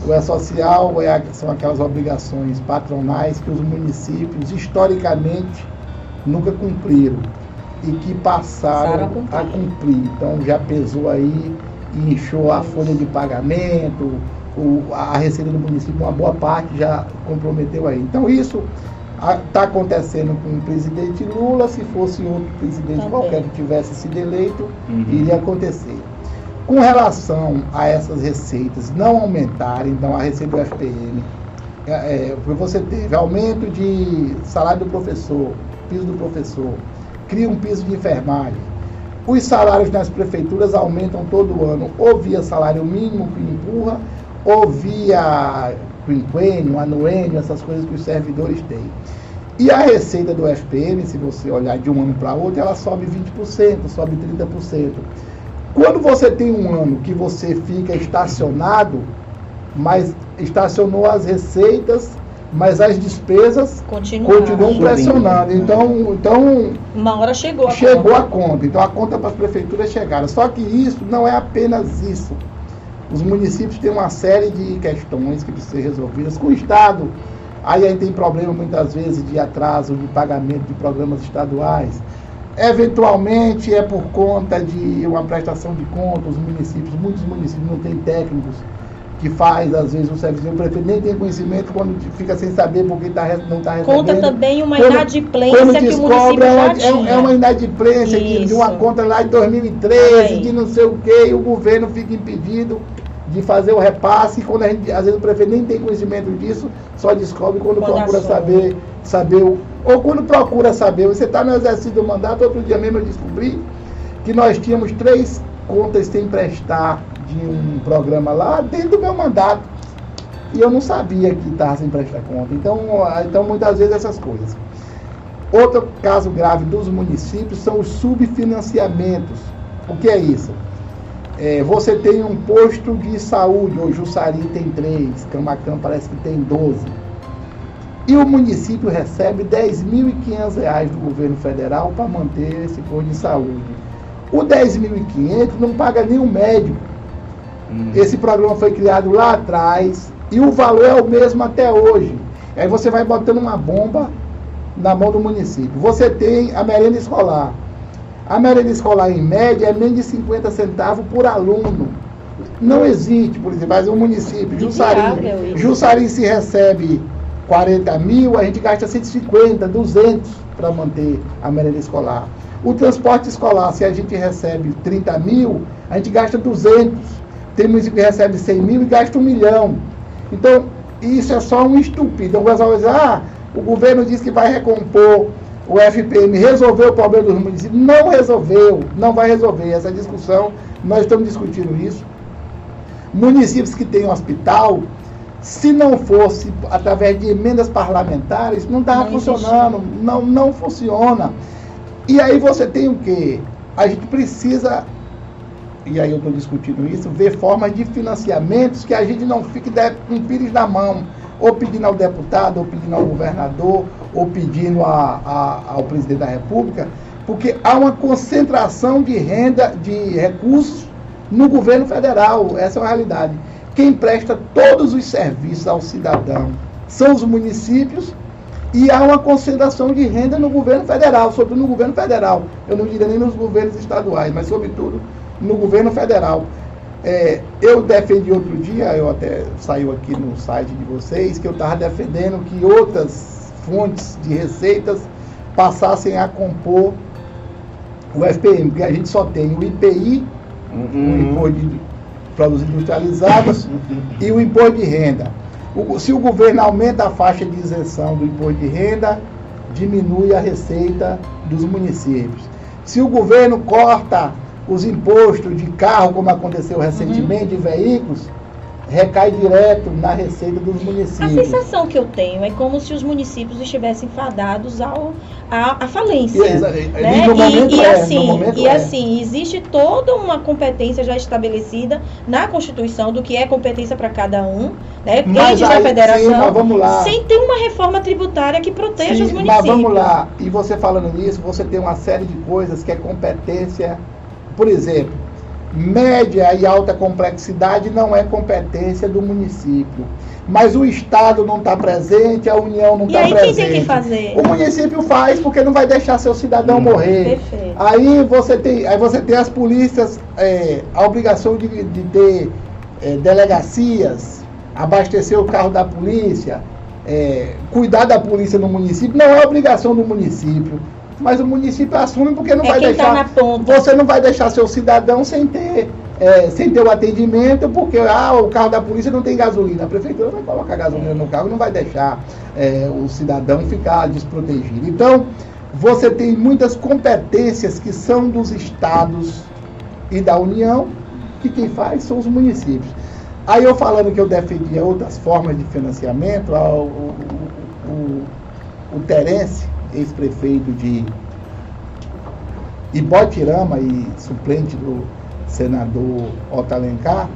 O E-Social é são aquelas obrigações patronais que os municípios, historicamente, nunca cumpriram e que passaram Passaram a a cumprir. Então já pesou aí e inchou a folha de pagamento, o- a receita do município, uma boa parte já comprometeu aí. Então isso está acontecendo com o presidente Lula, se fosse outro presidente Também. qualquer que tivesse sido eleito, Uhum. iria acontecer. Com relação a essas receitas não aumentarem, então a receita do FPM, é, é, você teve aumento de salário do professor, piso do professor, cria um piso de enfermagem. Os salários nas prefeituras aumentam todo ano, ou via salário mínimo que empurra, ou via quinquênio, anuênio, essas coisas que os servidores têm. E a receita do FPM, se você olhar de um ano para outro, ela sobe 20%, sobe 30%. Quando você tem um ano que você fica estacionado, mas estacionou as receitas, mas as despesas Continua. continuam pressionando. Então, então Uma hora chegou a chegou a conta. conta. Então a conta para as prefeituras chegaram. Só que isso não é apenas isso. Os municípios têm uma série de questões que precisam ser resolvidas com o Estado. Aí a gente tem problema muitas vezes de atraso de pagamento de programas estaduais. Eventualmente é por conta de uma prestação de contas, os municípios, muitos municípios não têm técnicos que faz, às vezes, o serviço. O prefeito nem tem conhecimento quando fica sem saber porque tá, não está recebendo. Conta também uma Quando- inadimplência quando que o município é já uma, tinha. é, é uma inadimplência de, de uma conta lá de 2013, Aí. de não sei o quê, e o governo fica impedido de fazer o repasse, e quando a gente, às vezes o prefeito nem tem conhecimento disso, só descobre quando, procura saber, saber o, ou quando procura saber, você está no exercício do mandato, outro dia mesmo eu descobri que nós tínhamos três contas sem prestar de um programa lá dentro do meu mandato. E eu não sabia que estava sem prestar conta. Então, então, muitas vezes essas coisas. Outro caso grave dos municípios são os subfinanciamentos. O que é isso? É, você tem um posto de saúde, hoje Jussari tem três, Camacan parece que tem 12. E o município recebe 10.500 reais do governo federal para manter esse posto de saúde. O 10.500 não paga o médico. Esse programa foi criado lá atrás e o valor é o mesmo até hoje. Aí você vai botando uma bomba na mão do município. Você tem a merenda escolar. A merenda escolar, em média, é menos de 50 centavos por aluno. Não existe, por exemplo, mas o município, Jussari. Jussari se recebe 40 mil, a gente gasta 150, 200 para manter a merenda escolar. O transporte escolar, se a gente recebe 30 mil, a gente gasta 200. Tem município que recebe 100 mil e gasta um milhão. Então, isso é só um estúpido. O pessoal dizer, ah, o governo diz que vai recompor o FPM, resolveu o problema dos municípios. Não resolveu, não vai resolver. Essa discussão, nós estamos discutindo isso. Municípios que têm hospital, se não fosse através de emendas parlamentares, não estava existe. funcionando, não, não funciona. E aí você tem o quê? A gente precisa, e aí eu estou discutindo isso, ver formas de financiamentos que a gente não fique de- com pires na mão, ou pedindo ao deputado, ou pedindo ao governador, ou pedindo a- a- ao presidente da República, porque há uma concentração de renda, de recursos no governo federal. Essa é uma realidade. Quem presta todos os serviços ao cidadão são os municípios e há uma concentração de renda no governo federal, sobretudo no governo federal. Eu não diria nem nos governos estaduais, mas sobretudo no governo federal. É, eu defendi outro dia, eu até saiu aqui no site de vocês, que eu estava defendendo que outras fontes de receitas passassem a compor o FPM, porque a gente só tem o IPI, o Uhum. Imposto de Produtos Industrializados, e o Imposto de Renda. O- se o governo aumenta a faixa de isenção do imposto de renda, diminui a receita dos municípios. Se o governo corta os impostos de carro, como aconteceu recentemente, de veículos, recai direto na receita dos A municípios. sensação que eu tenho é como se os municípios estivessem fadados ao, à, à falência. E, exa- né? e, e é, assim, e é. assim, existe toda uma competência já estabelecida na Constituição do que é competência para cada um, né? Mas a aí, federação, sim, mas vamos lá. sem ter uma reforma tributária que proteja Sim, os mas municípios. vamos lá, e você falando nisso, você tem uma série de coisas que é competência, por exemplo, média e alta complexidade não é competência do município. Mas o Estado não está presente, a União não está presente. quem tem que fazer? O município faz porque não vai deixar seu cidadão morrer. Perfeito. Aí você tem, aí você tem as polícias, é, a obrigação de, de ter é, delegacias, abastecer o carro da polícia, é, cuidar da polícia no município, não é obrigação do município. Mas o município assume porque não É vai tá deixar. ponta. Você não vai deixar seu cidadão sem ter, é, sem ter o atendimento, porque ah, o carro da polícia não tem gasolina. A prefeitura vai colocar gasolina no carro e não vai deixar é, o cidadão ficar desprotegido. Então, você tem muitas competências que são dos estados e da União, que quem faz são os municípios. Aí eu falando que eu defendia outras formas de financiamento, ah, o, o, o, o Terence, ex-prefeito de Ibotirama e suplente do senador Otto Alencar,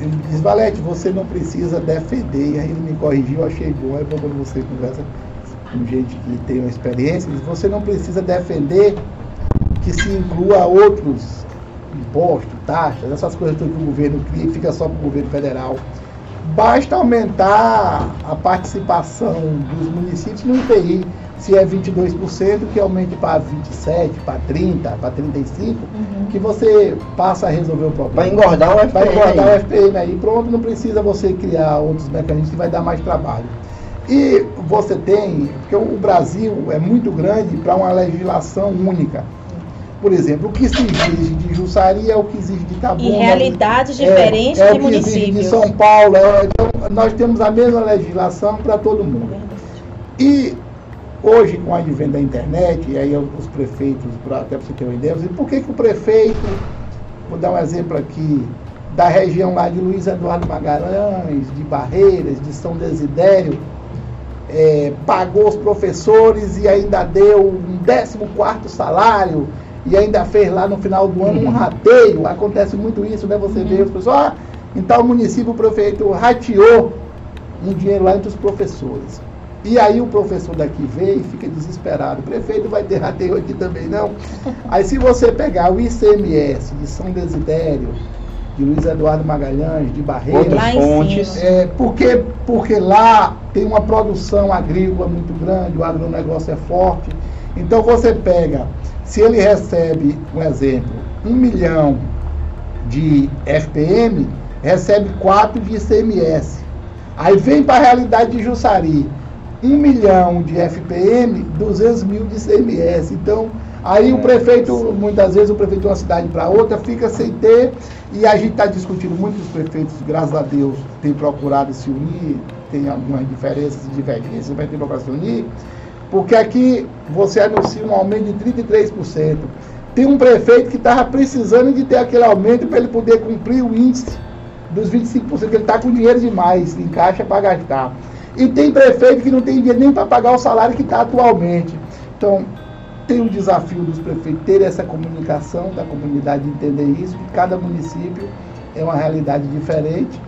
ele diz, Valete, você não precisa defender. E aí ele me corrigiu, achei bom. Aí quando você conversa com gente que tem uma experiência, ele diz, você não precisa defender que se inclua outros impostos, taxas, essas coisas que o governo cria fica só para o governo federal. Basta aumentar a participação dos municípios no IPI. Se é 22%, que aumente para 27%, para 30%, para 35%, Uhum. que você passa a resolver o problema. Vai engordar o Vai FPM. engordar aí. o FPM aí, pronto, não precisa você criar outros mecanismos que vai dar mais trabalho. E você tem, porque o Brasil é muito grande para uma legislação única. Por exemplo, o que se exige de Jussari é o que exige de Itabuna. E realidades é- diferentes é de o que exige de municípios. São Paulo. é- então, nós temos a mesma legislação para todo mundo. E hoje, com o advento da internet, e aí os prefeitos, até para você ter uma ideia, por que, que o prefeito, vou dar um exemplo aqui, da região lá de Luiz Eduardo Magalhães, de Barreiras, de São Desidério, eh, pagou os professores e ainda deu um 14 salário e ainda fez lá no final do ano um rateio. Acontece muito isso, né? Você vê os pessoal, ah, em tal município o prefeito rateou um dinheiro lá entre os professores. E aí o professor daqui vê e fica desesperado. O prefeito vai ter rateio aqui também, não? Aí se você pegar o ICMS de São Desidério, de Luiz Eduardo Magalhães, de em fontes. é, porque, porque lá tem uma produção agrícola muito grande, o agronegócio é forte. Então você pega, se ele recebe, um exemplo, um milhão de FPM, recebe 4 de ICMS. Aí vem para a realidade de Jussari, 1 milhão de FPM, 200 mil de ICMS. Então, aí o prefeito, muitas vezes o prefeito de uma cidade para outra fica sem ter, e a gente está discutindo, muitos prefeitos, graças a Deus, têm procurado se unir, tem algumas diferenças e divergências, mas tem procurado se unir, porque aqui você anuncia um aumento de 33%. Tem um prefeito que estava precisando de ter aquele aumento para ele poder cumprir o índice dos 25%, que ele está com dinheiro demais em caixa para gastar. E tem prefeito que não tem dinheiro nem para pagar o salário que está atualmente. Então, tem o desafio dos prefeitos ter essa comunicação, da comunidade entender isso, que cada município é uma realidade diferente.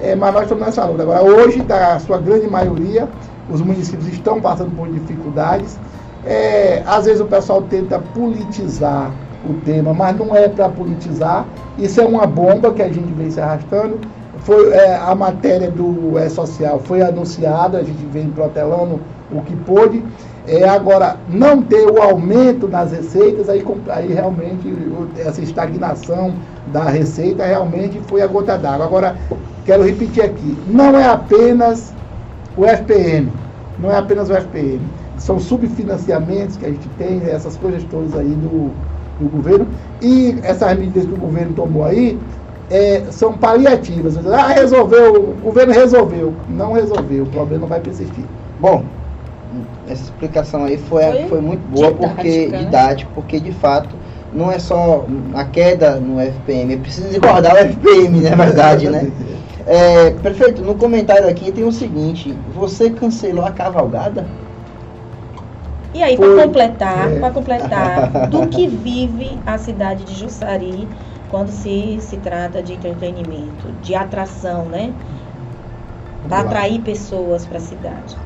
É, mas nós estamos nessa luta. Agora, hoje, da sua grande maioria, os municípios estão passando por dificuldades. É, às vezes o pessoal tenta politizar o tema, mas não é para politizar. Isso é uma bomba que a gente vem se arrastando. Foi, é, a matéria do é, social foi anunciada, a gente vem protelando o que pôde. É, agora, não ter o aumento nas receitas, aí, aí realmente essa estagnação da receita realmente foi a gota d'água. Agora, quero repetir aqui, não é apenas o FPM, não é apenas o FPM, são subfinanciamentos que a gente tem, essas coisas todas aí do, do governo, e essas medidas que o governo tomou aí é, são paliativas. Ah, resolveu, o governo resolveu. Não resolveu, o problema vai persistir. Bom, essa explicação aí foi, Foi foi muito boa, didática, porque né? didática, porque de fato não é só a queda no FPM, é preciso engordar o FPM, na verdade, né? É, prefeito, no comentário aqui tem o seguinte, você cancelou a cavalgada? E aí, para completar, É. para completar, do que vive a cidade de Jussari quando se, se trata de entretenimento, de atração, né? Para atrair pessoas para a cidade.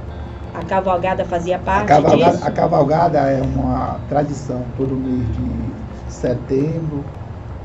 A cavalgada fazia A parte cavalgada, disso? a cavalgada é uma tradição, todo mês de setembro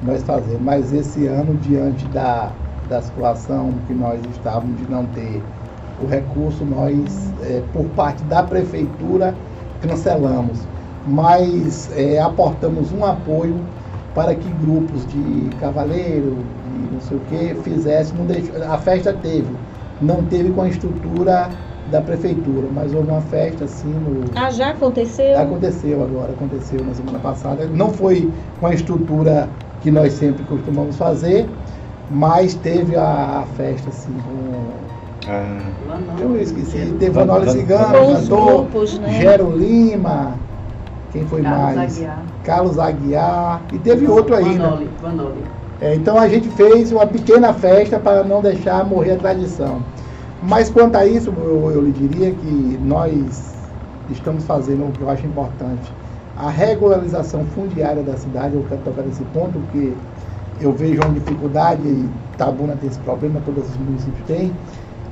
nós fazemos, mas esse ano, diante da, da situação que nós estávamos de não ter o recurso, nós, eh, por parte da prefeitura, cancelamos, mas eh, aportamos um apoio para que grupos de cavaleiro, de não sei o que, fizessem, não deixou, a festa teve, não teve com a estrutura da prefeitura, mas houve uma festa assim no, Ah, já aconteceu? Aconteceu agora, aconteceu na semana passada. Não foi com a estrutura que nós sempre costumamos fazer, mas teve a, a festa assim com. Eu esqueci. Teve Van- Cigano, cantou, grupos, né? Gero Lima, quem foi Carlos mais? Aguiar. Carlos Aguiar, e teve outro ainda. Vanoli, Vanoli. É, então a gente fez uma pequena festa para não deixar morrer a tradição. Mas quanto a isso, eu, eu lhe diria que nós estamos fazendo o que eu acho importante. A regularização fundiária da cidade, eu quero tocar nesse ponto, porque eu vejo uma dificuldade, e Tabuna tem esse problema, todos os municípios têm,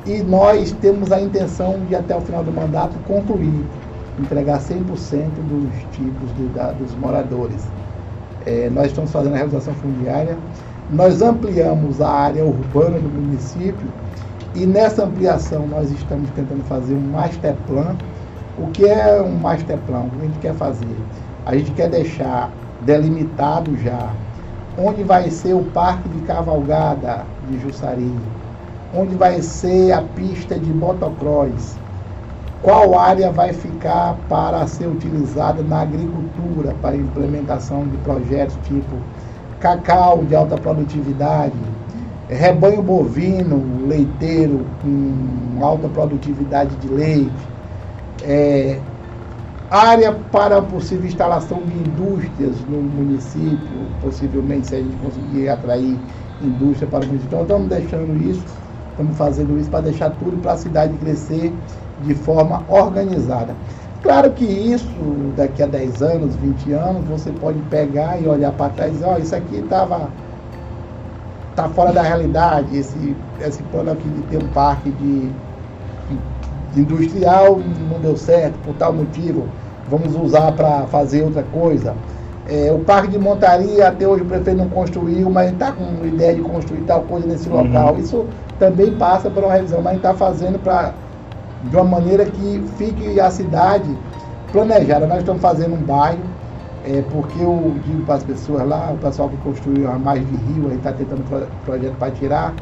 e nós temos a intenção de até o final do mandato concluir, entregar 100% dos tipos do- da- dos moradores. É, nós estamos fazendo a regularização fundiária, nós ampliamos a área urbana do município e nessa ampliação nós estamos tentando fazer um master plan O que é um master plan? O que a gente quer fazer? A gente quer deixar delimitado já onde vai ser o parque de cavalgada de Jussari, onde vai ser a pista de motocross, qual área vai ficar para ser utilizada na agricultura para implementação de projetos tipo cacau de alta produtividade, rebanho bovino, leiteiro com alta produtividade de leite, é, área para possível instalação de indústrias no município, possivelmente se a gente conseguir atrair indústria para o município. Então estamos deixando isso, estamos fazendo isso para deixar tudo para a cidade crescer de forma organizada. Claro que isso, daqui a 10 anos, 20 anos, você pode pegar e olhar para trás e dizer, ó, oh, isso aqui estava tá fora da realidade, esse, esse plano aqui de ter um parque de, de industrial não deu certo por tal motivo vamos usar para fazer outra coisa. É, o parque de montaria, até hoje o prefeito não construiu, mas está com ideia de construir tal coisa nesse uhum. local. Isso também passa por uma revisão, mas a gente está fazendo para de uma maneira que fique a cidade planejada. Nós estamos fazendo um bairro, é, porque eu digo para as pessoas lá, o pessoal que construiu a mais de rio, a gente está tentando pro, projeto para tirar,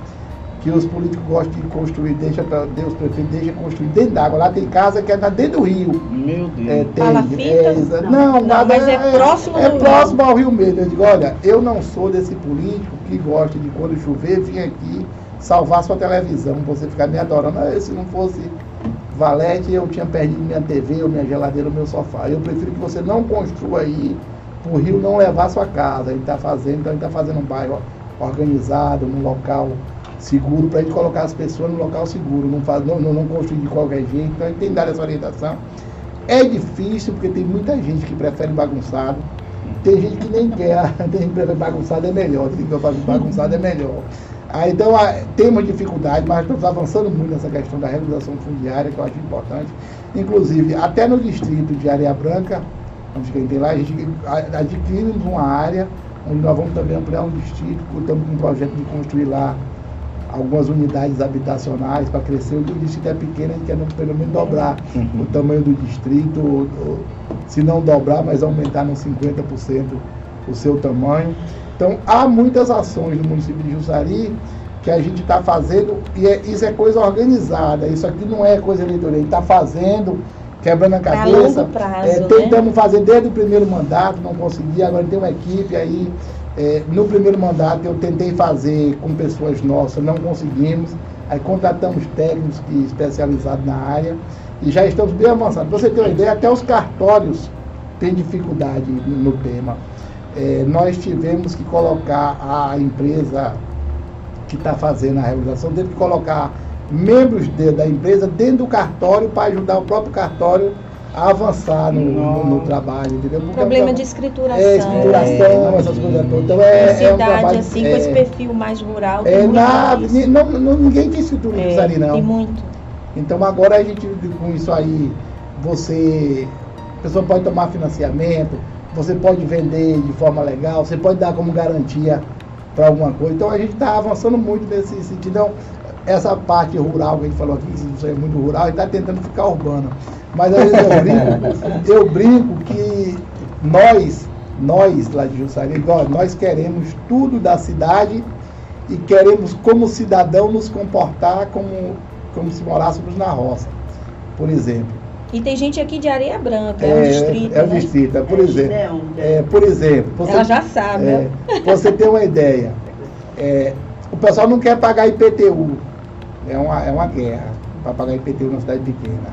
que os políticos gostam de construir, deixa para Deus prefeito, deixa construir dentro d'água. Lá tem casa que é dentro do rio. Meu Deus. É, tem? É, não, não, não mas é, é próximo é, é próximo ao rio mesmo. Eu digo, olha, eu não sou desse político que gosta de quando chover vir aqui salvar sua televisão, você ficar me adorando. Se não fosse Valete, eu tinha perdido minha TV, ou minha geladeira, ou meu sofá. Eu prefiro que você não construa aí para o rio não levar sua casa. A gente está fazendo, então a gente está fazendo um bairro organizado, num local seguro, para a gente colocar as pessoas no local seguro, não, faz, não, não, não construir de qualquer jeito. Então a gente tem que dar essa orientação. É difícil, porque tem muita gente que prefere bagunçado. Tem gente que nem quer, tem gente que prefere bagunçado é melhor, tem que fazer bagunçado é melhor. Ah, então ah, temos dificuldade, mas estamos avançando muito nessa questão da regularização fundiária, que eu acho importante. Inclusive, até no distrito de Areia Branca, onde quem tem lá, a gente adquirimos uma área onde nós vamos também ampliar um distrito, estamos com um projeto de construir lá algumas unidades habitacionais para crescer. O distrito é pequeno, a gente quer pelo menos dobrar uhum. o tamanho do distrito, ou, ou, se não dobrar, mas aumentar nos 50% o seu tamanho. Então, há muitas ações no município de Jussari que a gente está fazendo, e é, isso é coisa organizada, isso aqui não é coisa eleitoral, a gente está fazendo, quebrando a cabeça. Prazo, é, tentamos né? fazer desde o primeiro mandato, não consegui, agora tem uma equipe aí é, no primeiro mandato eu tentei fazer com pessoas nossas, não conseguimos. Aí contratamos técnicos que, especializados na área e já estamos bem avançados. Para você ter uma ideia, até os cartórios têm dificuldade no tema. É, nós tivemos que colocar a empresa que está fazendo a realização, teve que colocar membros de, da empresa dentro do cartório para ajudar o próprio cartório avançar no, no, no trabalho, entendeu? Porque Problema é de escrituração. É, escrituração, é, essas coisas todas. Então é, cidade, é um trabalho, assim, com esse é. perfil mais rural. É, na, não, não, ninguém tem escritura é, ali, não. Tem muito. Então agora a gente, com isso aí, você. A pessoa pode tomar financiamento, você pode vender de forma legal, você pode dar como garantia para alguma coisa. Então a gente está avançando muito nesse sentido. Então, essa parte rural que a gente falou aqui, isso é muito rural, e está tentando ficar urbana. Mas às vezes eu brinco, eu brinco que nós, nós lá de Jussari, nós queremos tudo da cidade e queremos, como cidadão, nos comportar como, como se morássemos na roça, por exemplo. E tem gente aqui de Areia Branca, é, é um distrito. É um né? distrito, é, por é, exemplo. É, por exemplo. Você, Ela já sabe. É, né? Você tem uma ideia. É, o pessoal não quer pagar IPTU. É uma, é uma guerra para pagar IPTU numa cidade pequena.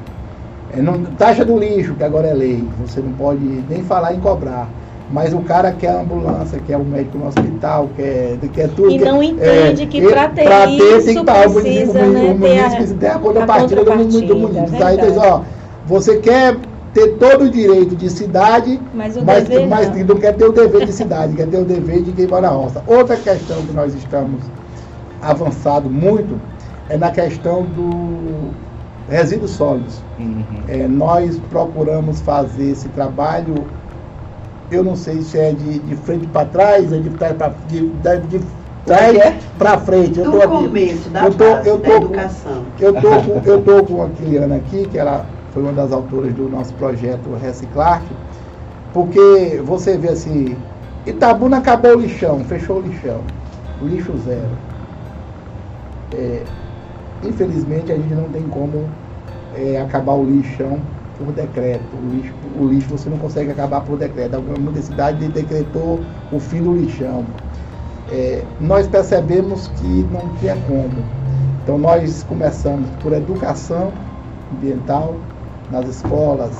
É, não, taxa do lixo, que agora é lei, você não pode nem falar em cobrar. Mas o cara quer a ambulância, quer o médico no hospital, quer, quer tudo. E não quer, entende é, que para ter, pra ter isso tem que estar, precisa, o, né, o, município tem a contrapartida do, do município. Aí diz, ó, você quer ter todo o direito de cidade, mas, mas, mas não. não quer ter o dever de cidade, quer ter o dever de quem mora na roça. Outra questão que nós estamos avançado muito é na questão do resíduos sólidos. Uhum. É, nós procuramos fazer esse trabalho, eu não sei se é de, de frente para trás, é de trás para de, de, de trás para frente. Eu tô aqui, começo da, eu tô, eu tô, da educação. Eu tô, com, eu tô com a Kiliana aqui, que ela foi uma das autoras do nosso projeto Reciclar, porque você vê assim, Itabuna acabou o lixão, fechou o lixão, lixo zero. É, infelizmente a gente não tem como é, acabar o lixão por decreto. O lixo, o lixo você não consegue acabar por decreto. Alguma cidade decretou o fim do lixão. É, nós percebemos que não tinha como. Então nós começamos por educação ambiental nas escolas,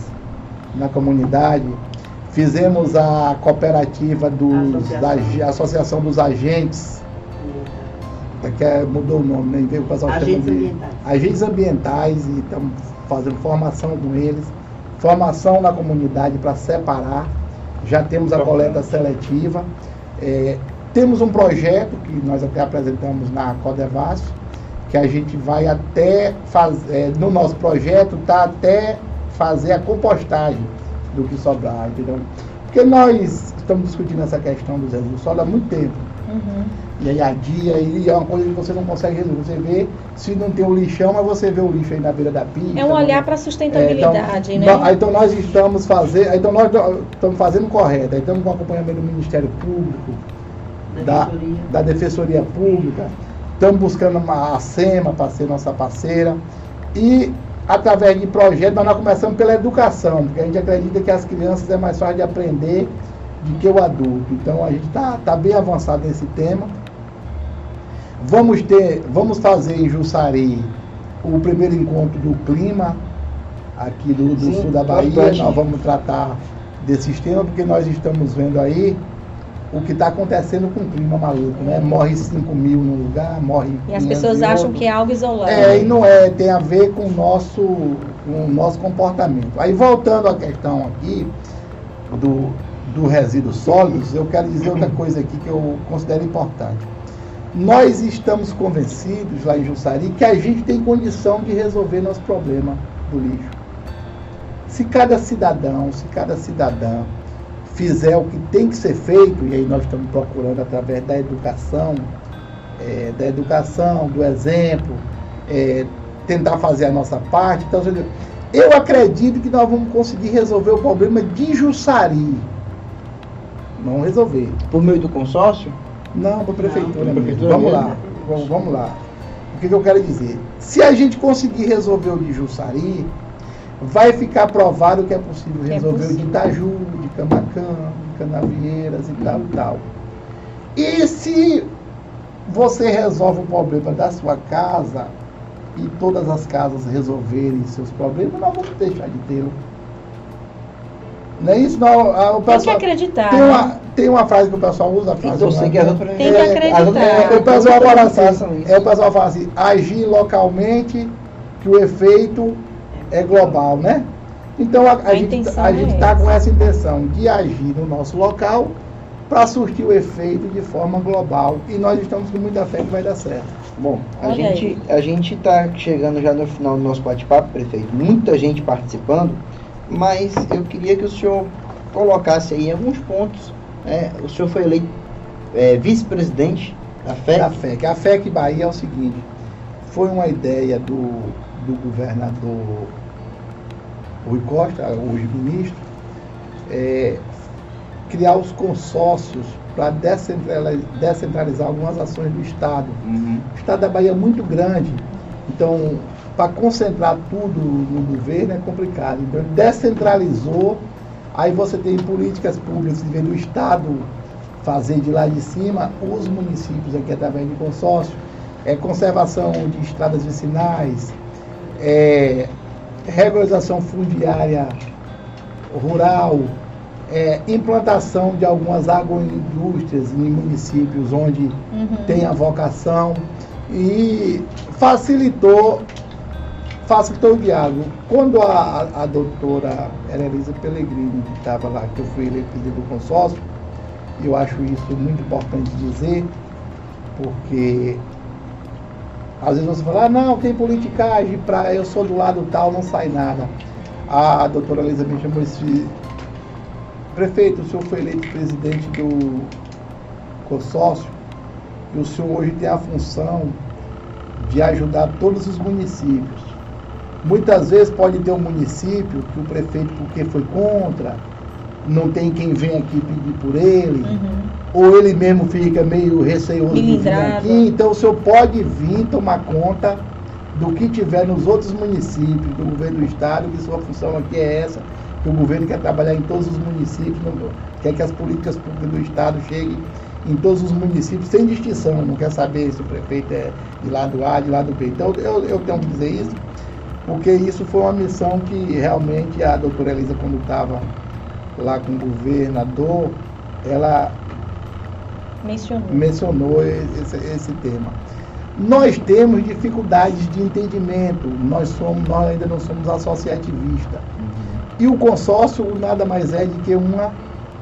na comunidade. Fizemos a cooperativa dos associação, da, associação dos agentes, que é, mudou o nome, né? O pessoal agentes de ambientais. agentes ambientais e estamos fazendo formação com eles, formação na comunidade para separar. Já temos a coleta seletiva. É, temos um projeto que nós até apresentamos na Codevas, que a gente vai até fazer, é, no nosso projeto, tá até fazer a compostagem do que sobrar, entendeu? Porque nós estamos discutindo essa questão dos resíduos sólidos há muito tempo. Uhum. E aí a dia, e é uma coisa que você não consegue resolver. Você vê, se não tem o lixão, mas você vê o lixo aí na beira da pista. É um olhar para a sustentabilidade, é, então, né? Nós, então nós estamos fazendo, então nós estamos fazendo correto, aí estamos com acompanhamento do Ministério Público, da, Defensoria, da, Defensoria Pública, estamos buscando uma, a SEMA para ser nossa parceira. E através de projetos, nós começamos pela educação, porque a gente acredita que as crianças é mais fácil de aprender do que o adulto. Então a gente está tá bem avançado nesse tema. Vamos ter, vamos fazer em Jussari o primeiro encontro do clima aqui do, do Sim, sul da Bahia. Nós vamos tratar desses temas porque nós estamos vendo aí o que está acontecendo com o clima maluco, né? Morre 5 mil num lugar, morre. E as pessoas acham que é algo isolado. É, e não é, tem a ver com o nosso, com o nosso comportamento. Aí voltando à questão aqui do, do resíduos sólidos, eu quero dizer outra coisa aqui que eu considero importante. Nós estamos convencidos lá em Jussari que a gente tem condição de resolver nosso problema do lixo. Se cada cidadão, se cada cidadã fizer o que tem que ser feito, e aí nós estamos procurando através da educação, é, da educação, do exemplo, é, tentar fazer a nossa parte. Então, eu acredito que nós vamos conseguir resolver o problema de Jussari. Vamos resolver. Por meio do consórcio? Não, para a prefeitura, Não, prefeitura Vamos lá, vamos, vamos lá. O que, que, eu quero dizer? Se a gente conseguir resolver o de Jussari, vai ficar provado que é possível é resolver é possível. o de Itaju, de Camacan, de Canavieiras e tal e tal. E se você resolve o problema da sua casa e todas as casas resolverem seus problemas, nós vamos deixar de tê-lo. Não é isso? Não, o pessoal, tem que acreditar. Tem uma, né? tem uma frase que o pessoal usa. A frase, eu sei que tem que é, acreditar. É, o pessoal fala assim, é, o pessoal fala assim, agir localmente, que o efeito é global, né? Então a, a, a gente está é com essa intenção de agir no nosso local para surtir o efeito de forma global. E nós estamos com muita fé que vai dar certo. Bom, a gente a gente está chegando já no final do nosso bate-papo, prefeito. Muita gente participando mas eu queria que o senhor colocasse aí alguns pontos. Né? O senhor foi eleito é, vice-presidente da FEC. Da FEC. A FEC Bahia é o seguinte, foi uma ideia do, do governador Rui Costa, hoje ministro, é, criar os consórcios para descentralizar, descentralizar, algumas ações do Estado. Uhum. O Estado da Bahia é muito grande, então para concentrar tudo no governo é complicado. Então ele descentralizou, aí você tem políticas públicas em vez do Estado fazer de lá de cima, os municípios aqui através de consórcio, é conservação de estradas vicinais, é, regularização fundiária rural, é, implantação de algumas agroindústrias em municípios onde uhum. tem a vocação e facilitou facilitou o diálogo. Quando a, a, a doutora Elisa Pellegrini, que estava lá, que eu fui presidente do consórcio, eu acho isso muito importante dizer, porque às vezes você fala, ah, não, tem politicagem, pra, eu sou do lado tal, não sai nada. A, a doutora Elisa me chamou esse prefeito, o senhor foi eleito presidente do consórcio, e o senhor hoje tem a função de ajudar todos os municípios Muitas vezes pode ter um município que o prefeito, porque foi contra, não tem quem venha aqui pedir por ele, Uhum. ou ele mesmo fica meio receoso de vir aqui. Então o senhor pode vir tomar conta do que tiver nos outros municípios do governo do estado, que sua função aqui é essa, que o governo quer trabalhar em todos os municípios, não- quer que as políticas públicas do estado cheguem em todos os municípios, sem distinção, não quer saber se o prefeito é de lado A, de lado B. Então eu, eu tenho que dizer isso, porque isso foi uma missão que realmente a doutora Elisa, quando estava lá com o governador, ela Mencionou. mencionou esse, esse tema. Nós temos dificuldades de entendimento, nós, somos, nós ainda não somos associativistas. E o consórcio nada mais é de que uma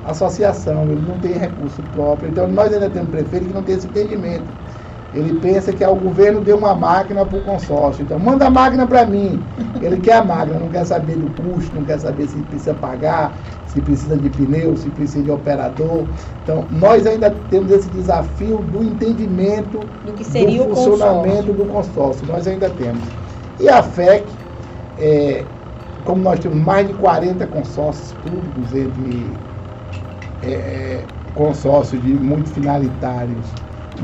associação, ele não tem recurso próprio. Então nós ainda temos prefeito que não tem esse entendimento. Ele pensa que é o governo deu uma máquina para o consórcio. Então manda a máquina para mim. Ele quer a máquina, não quer saber do custo, não quer saber se precisa pagar, se precisa de pneu, se precisa de operador. Então nós ainda temos esse desafio do entendimento Do que seria do o funcionamento consórcio. do consórcio. Nós ainda temos. E a FEC, é, como nós temos mais de 40 consórcios públicos entre é, consórcios de multifinalitários,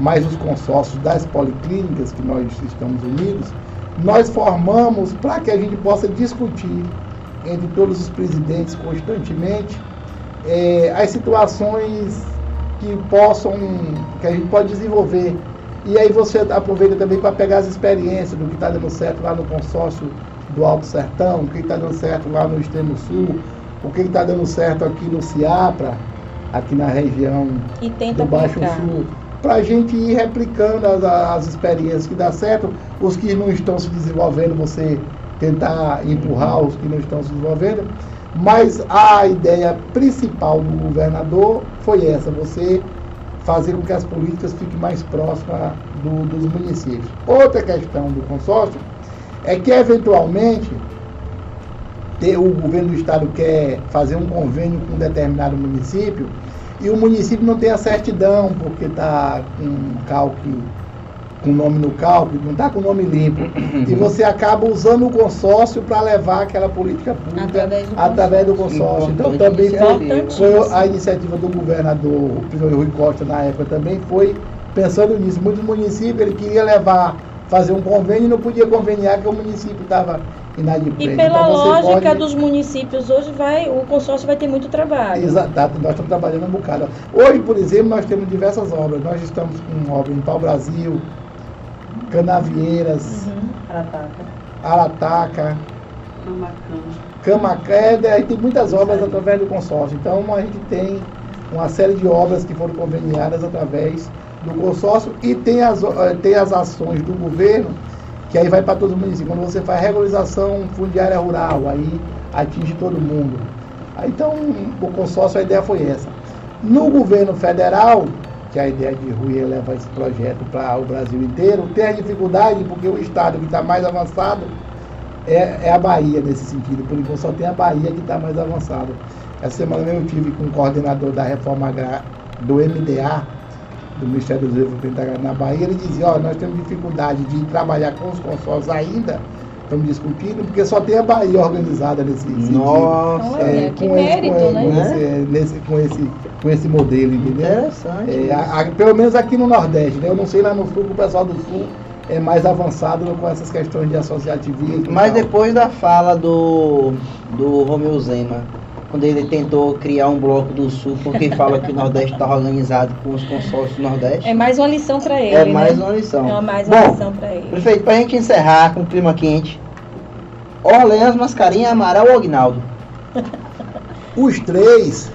mais os consórcios das policlínicas que nós estamos unidos, nós formamos para que a gente possa discutir entre todos os presidentes constantemente é, as situações que possam, que a gente pode desenvolver. E aí você aproveita também para pegar as experiências do que está dando certo lá no consórcio do Alto Sertão, o que está dando certo lá no Extremo Sul, o que está dando certo aqui no Ciapra, aqui na região do Baixo aplicar. Sul, para a gente ir replicando as, as experiências que dá certo, os que não estão se desenvolvendo, você tentar empurrar os que não estão se desenvolvendo. Mas a ideia principal do governador foi essa, você fazer com que as políticas fiquem mais próximas do- dos municípios. Outra questão do consórcio é que, eventualmente, ter- o governo do estado quer fazer um convênio com um determinado município e o município não tem a certidão, porque está com calque, com nome no cálculo, não está com nome limpo. E você acaba usando o consórcio para levar aquela política pública Através do através do consórcio. Então também foi, foi a iniciativa do governador, Rui Costa na época também foi pensando nisso. Muitos municípios ele queria levar, fazer um convênio e não podia conveniar que o município estava inadimplente. E pela Então, lógica pode- dos municípios hoje vai, o consórcio vai ter muito trabalho. Exato, nós estamos trabalhando um bocado. Hoje, por exemplo, nós temos diversas obras. Nós estamos com obra em Pau Brasil, Canavieiras, Uhum. Arataca, Camacé, aí tem muitas obras através do consórcio. Então a gente tem uma série de obras que foram conveniadas através do consórcio e tem as, eh, tem as ações do governo, que aí vai para todos os municípios. Quando você faz regularização fundiária rural, aí atinge todo mundo. Aí, então o consórcio, a ideia foi essa. No governo federal, que a ideia de Rui é levar esse projeto para o Brasil inteiro, tem a dificuldade porque o estado que está mais avançado é, é a Bahia nesse sentido. Por enquanto só tem a Bahia que está mais avançada. Essa semana eu tive com o coordenador da reforma agrária do MDA, do Ministério do Desenvolvimento na Bahia, ele dizia, ó, nós temos dificuldade de trabalhar com os consórcios ainda, estamos discutindo, porque só tem a Bahia organizada nesse sentido. Nossa, é, que mérito, com, né? Com esse, nesse- com, esse, com esse modelo, entendeu? interessante. É, a- a- pelo menos aqui no Nordeste, né? Eu não sei lá no Sul, que o pessoal do Sul é mais avançado com essas questões de associativismo. Mas depois da fala do, do Romeu Zema, quando ele tentou criar um bloco do Sul, porque fala que o Nordeste está organizado com os consórcios do Nordeste, É mais uma lição para ele. é mais né? uma lição. É mais uma Bom, lição para ele. Prefeito, pra gente encerrar com o clima quente, Orleans, Mascarinha, Amaral ou Agnaldo? Os três,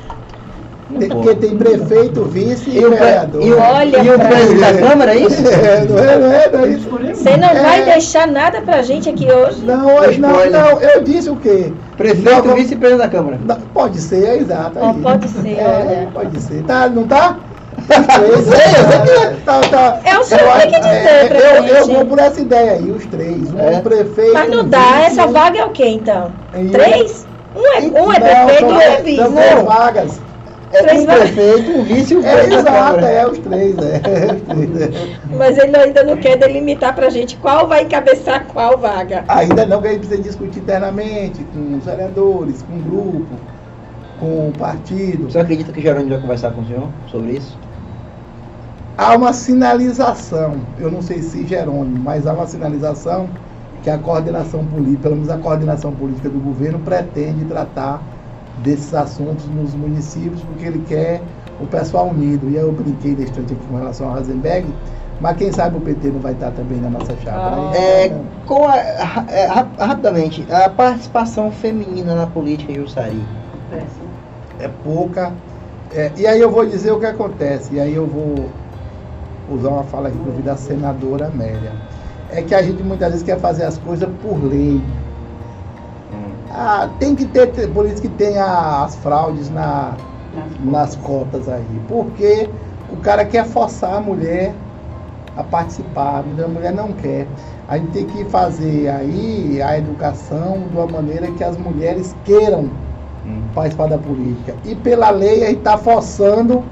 tem, porque tem prefeito, vice e, E vereador. e o, Olha, e o presidente da Câmara, é isso? É, não é, não é, não é isso. Você não É. vai deixar nada pra gente aqui hoje? Não, hoje não, Spoiler. não, eu disse o quê? Prefeito, Não, vice e presidente da Câmara. Não, pode ser, é exato. Aí. pode ser, É, olha. Pode ser. Tá, não tá? Os três, é, tá, tá. É o senhor Eu que tem que dizer é, pra eu, eu vou por essa ideia aí, os três. Um É. prefeito. Mas não um dá. vice, Essa vaga é o quê, então? e- Três? Um é, um é Não, prefeito, são um é vice. São três vagas. É Três um vai- prefeito, um vice e um É presidente da exato, é os três, é. os três, é. Mas ele ainda não quer delimitar pra gente qual vai encabeçar qual vaga. Ainda não que a gente precisa discutir internamente com os vereadores, com o grupo, com o partido. Você acredita que o Jerônimo vai conversar com o senhor sobre isso? Há uma sinalização, eu não sei se Jerônimo, mas há uma sinalização que a coordenação política, pelo menos a coordenação política do governo, pretende tratar desses assuntos nos municípios, porque ele quer o pessoal unido. E aí eu brinquei bastante aqui com relação ao Rosenberg, mas quem sabe o PT não vai estar também na nossa chapa. Ah. né? É, com a- é, ra- rapidamente, a participação feminina na política em Jussari. é pouca. É, e aí eu vou dizer o que acontece, e aí eu vou usar uma fala aqui que eu vi da senadora Amélia. É que a gente muitas vezes quer fazer as coisas por lei. Ah, tem que ter, por isso que tem a- as fraudes na, nas cotas aí. Porque o cara quer forçar a mulher a participar, a mulher não quer. A gente tem que fazer aí a educação de uma maneira que as mulheres queiram participar da política. E pela lei a gente está forçando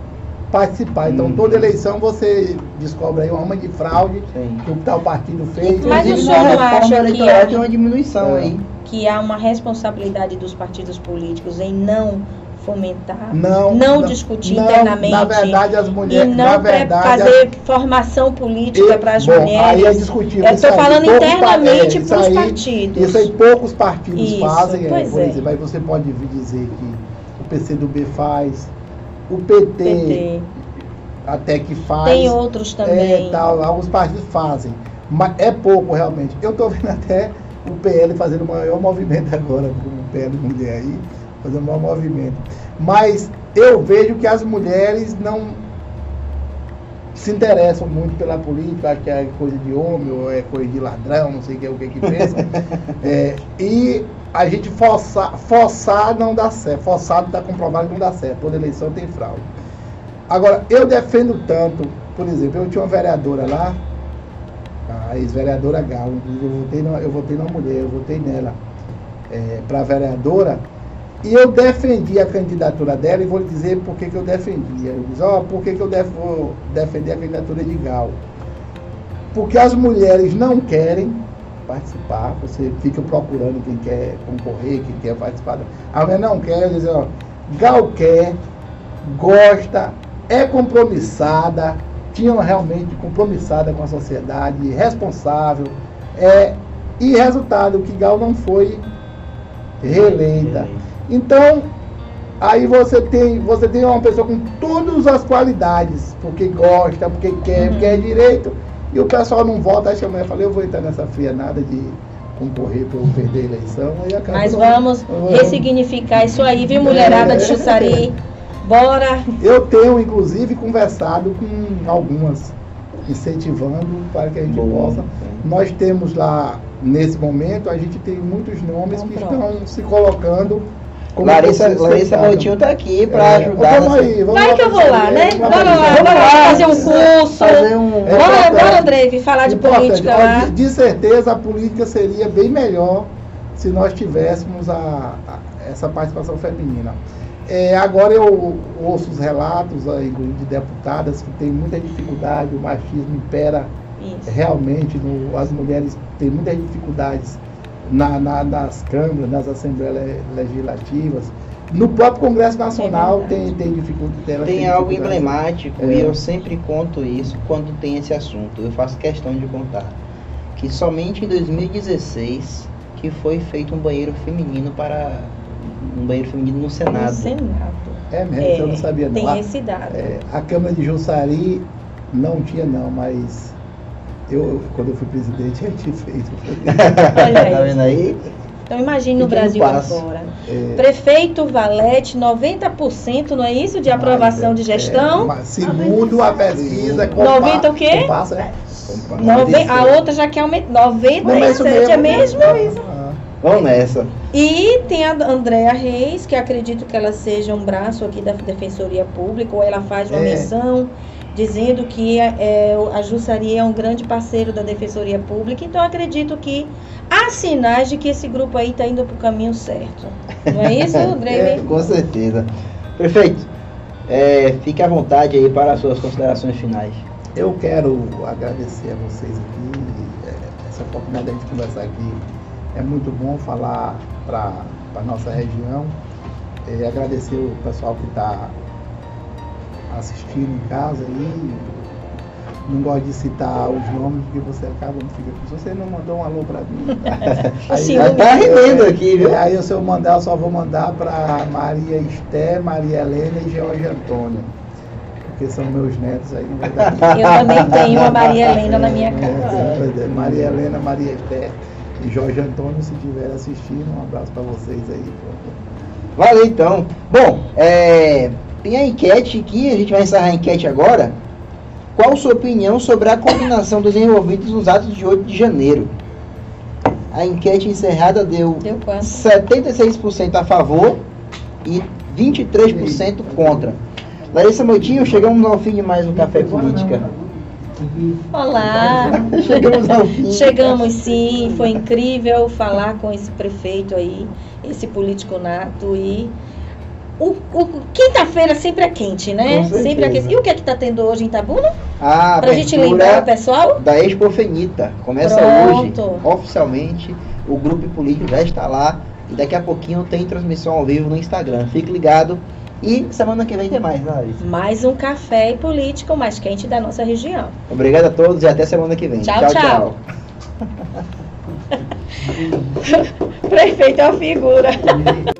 participar. Então Hum. toda eleição você descobre aí uma rama de fraude Sim. que o tal partido fez. Mas o senhor não acha que eleitoral é- tem uma diminuição É. aí. Que há uma responsabilidade dos partidos políticos em não fomentar, Não, discutir não, internamente Na verdade, as e mulheres. na não verdade, fazer formação política E- para as bom, Aí é mulheres. discutível. Eu estou falando Poucos internamente é, para os partidos. Isso aí poucos partidos Isso, fazem. é, por é. exemplo, aí você pode vir dizer que o PCdoB faz, o PT, PT. até que faz. Tem outros também. É, tal, alguns partidos fazem. Mas é pouco realmente. Eu estou vendo até o PL fazendo o maior movimento agora, com o PL mulher aí, fazendo o maior movimento. Mas eu vejo que as mulheres não se interessam muito pela política, que é coisa de homem, ou é coisa de ladrão, não sei o que, o que que pensa. É, e a gente forçar, forçar não dá certo. Forçado está comprovado que não dá certo. Toda eleição tem fraude. Agora, eu defendo tanto, por exemplo, eu tinha uma vereadora lá, a ex-vereadora Gal, inclusive eu votei, eu votei numa mulher, eu votei nela para vereadora, e eu defendi a candidatura dela e vou lhe dizer por que, que eu defendi. Eu disse, ó, por que, que eu devo vou defender a candidatura de Gal? Porque as mulheres não querem participar, você fica procurando quem quer concorrer, quem quer participar. A mulher não quer, diz, ó, Gal quer, gosta, é compromissada, tinha realmente compromissada com a sociedade, responsável, é, e resultado, que Gal não foi reeleita. Então, aí você tem, você tem uma pessoa com todas as qualidades, porque gosta, porque quer, Uhum. porque é direito, e o pessoal não vota, aí chama fala, eu vou entrar nessa fria nada de concorrer para eu perder a eleição, Mas vamos Vamos. ressignificar isso aí, viu, mulherada de Jussari? Bora! Eu tenho, inclusive, conversado com algumas, incentivando para que a gente Boa. possa. Nós temos lá, nesse momento, a gente tem muitos nomes Então, que pronto. estão se colocando como Larissa, Larissa está aqui para É, ajudar. Vamos nessa- aí, vamos Vai lá que eu vou lá, né? vamos Bora lá, fazer- bora lá fazer um curso. Fazer um... É Bora, bora, Andrei, falar de Importante. política lá. De, de certeza a política seria bem melhor se nós tivéssemos a, a- essa participação feminina. É, agora eu ouço os relatos aí de deputadas que têm muita dificuldade, o machismo impera Isso. realmente, no- as mulheres têm muitas dificuldades na- na- nas câmaras, nas assembleias le- legislativas. No próprio Congresso Nacional É tem, tem dificuldade. Tem algo emblemático É. e eu sempre conto isso quando tem esse assunto. Eu faço questão de contar que somente em 2016 que foi feito um banheiro feminino para um banheiro feminino no No Senado. Senado. É mesmo, eu não sabia não. Tem A- esse dado. É, a Câmara de Jussari não tinha não, mas eu, quando eu fui presidente, a gente fez. Olha aí. tá vendo aí? Então imagine no Brasil passo. agora. É, Prefeito Valete, 90%, não é isso? De aprovação mas, de é, gestão. mas segundo a pesquisa, 90 o quê? Compassa, né? Nove- a outra já quer aumentar. Não, mas 97 é mesmo? Vamos nessa. E tem a Andréa Reis, que acredito que ela seja um braço aqui da Defensoria Pública, ou ela faz uma É. menção dizendo que é, a Jussari é um grande parceiro da Defensoria Pública. Então acredito que há sinais de que esse grupo aí está indo para o caminho certo. Não é isso, André? É, com certeza. Prefeito, É, fique à vontade aí para as suas considerações finais. Eu quero agradecer a vocês aqui, é, essa oportunidade de conversar aqui. É muito bom falar para a nossa região. É, agradecer o pessoal que está assistindo em casa aí. Não gosto de citar os nomes porque você acaba não fica. Se você não mandou um alô para mim. Tá? Sim, Já tá remendo aqui, viu? Aí se eu mandar, eu só vou mandar para Maria Esté, Maria Helena e George Antônio. Porque são meus netos aí, não vai dar. Eu também tenho a Maria Helena na minha casa. Pois é, Maria Helena, Maria Esté Jorge Antônio, se estiver assistindo, um abraço para vocês aí. Valeu então. Bom, é, tem a enquete aqui, a gente vai encerrar a enquete agora. Qual sua opinião sobre a combinação dos envolvidos nos atos de 8 de janeiro? A enquete encerrada deu Deu quanto? 76% a favor e 23% contra. Larissa Moitinho, chegamos ao fim de mais um Café Política. Olá! Chegamos ao fim. Chegamos sim, foi incrível falar com esse prefeito aí, esse político nato e o, o- quinta-feira sempre é quente, né? Sempre é quente. E o que é que tá tendo hoje em Tabuna? A Pra gente abertura lembrar o pessoal? da Expo Fenita. Começa Pronto. hoje, oficialmente. O grupo político já está lá. E daqui a pouquinho tem transmissão ao vivo no Instagram. Fique ligado. E semana que vem tem mais, né, Larissa? Mais um café e político mais quente da nossa região. Obrigado a todos e até semana que vem. Tchau, tchau. Prefeito é uma figura.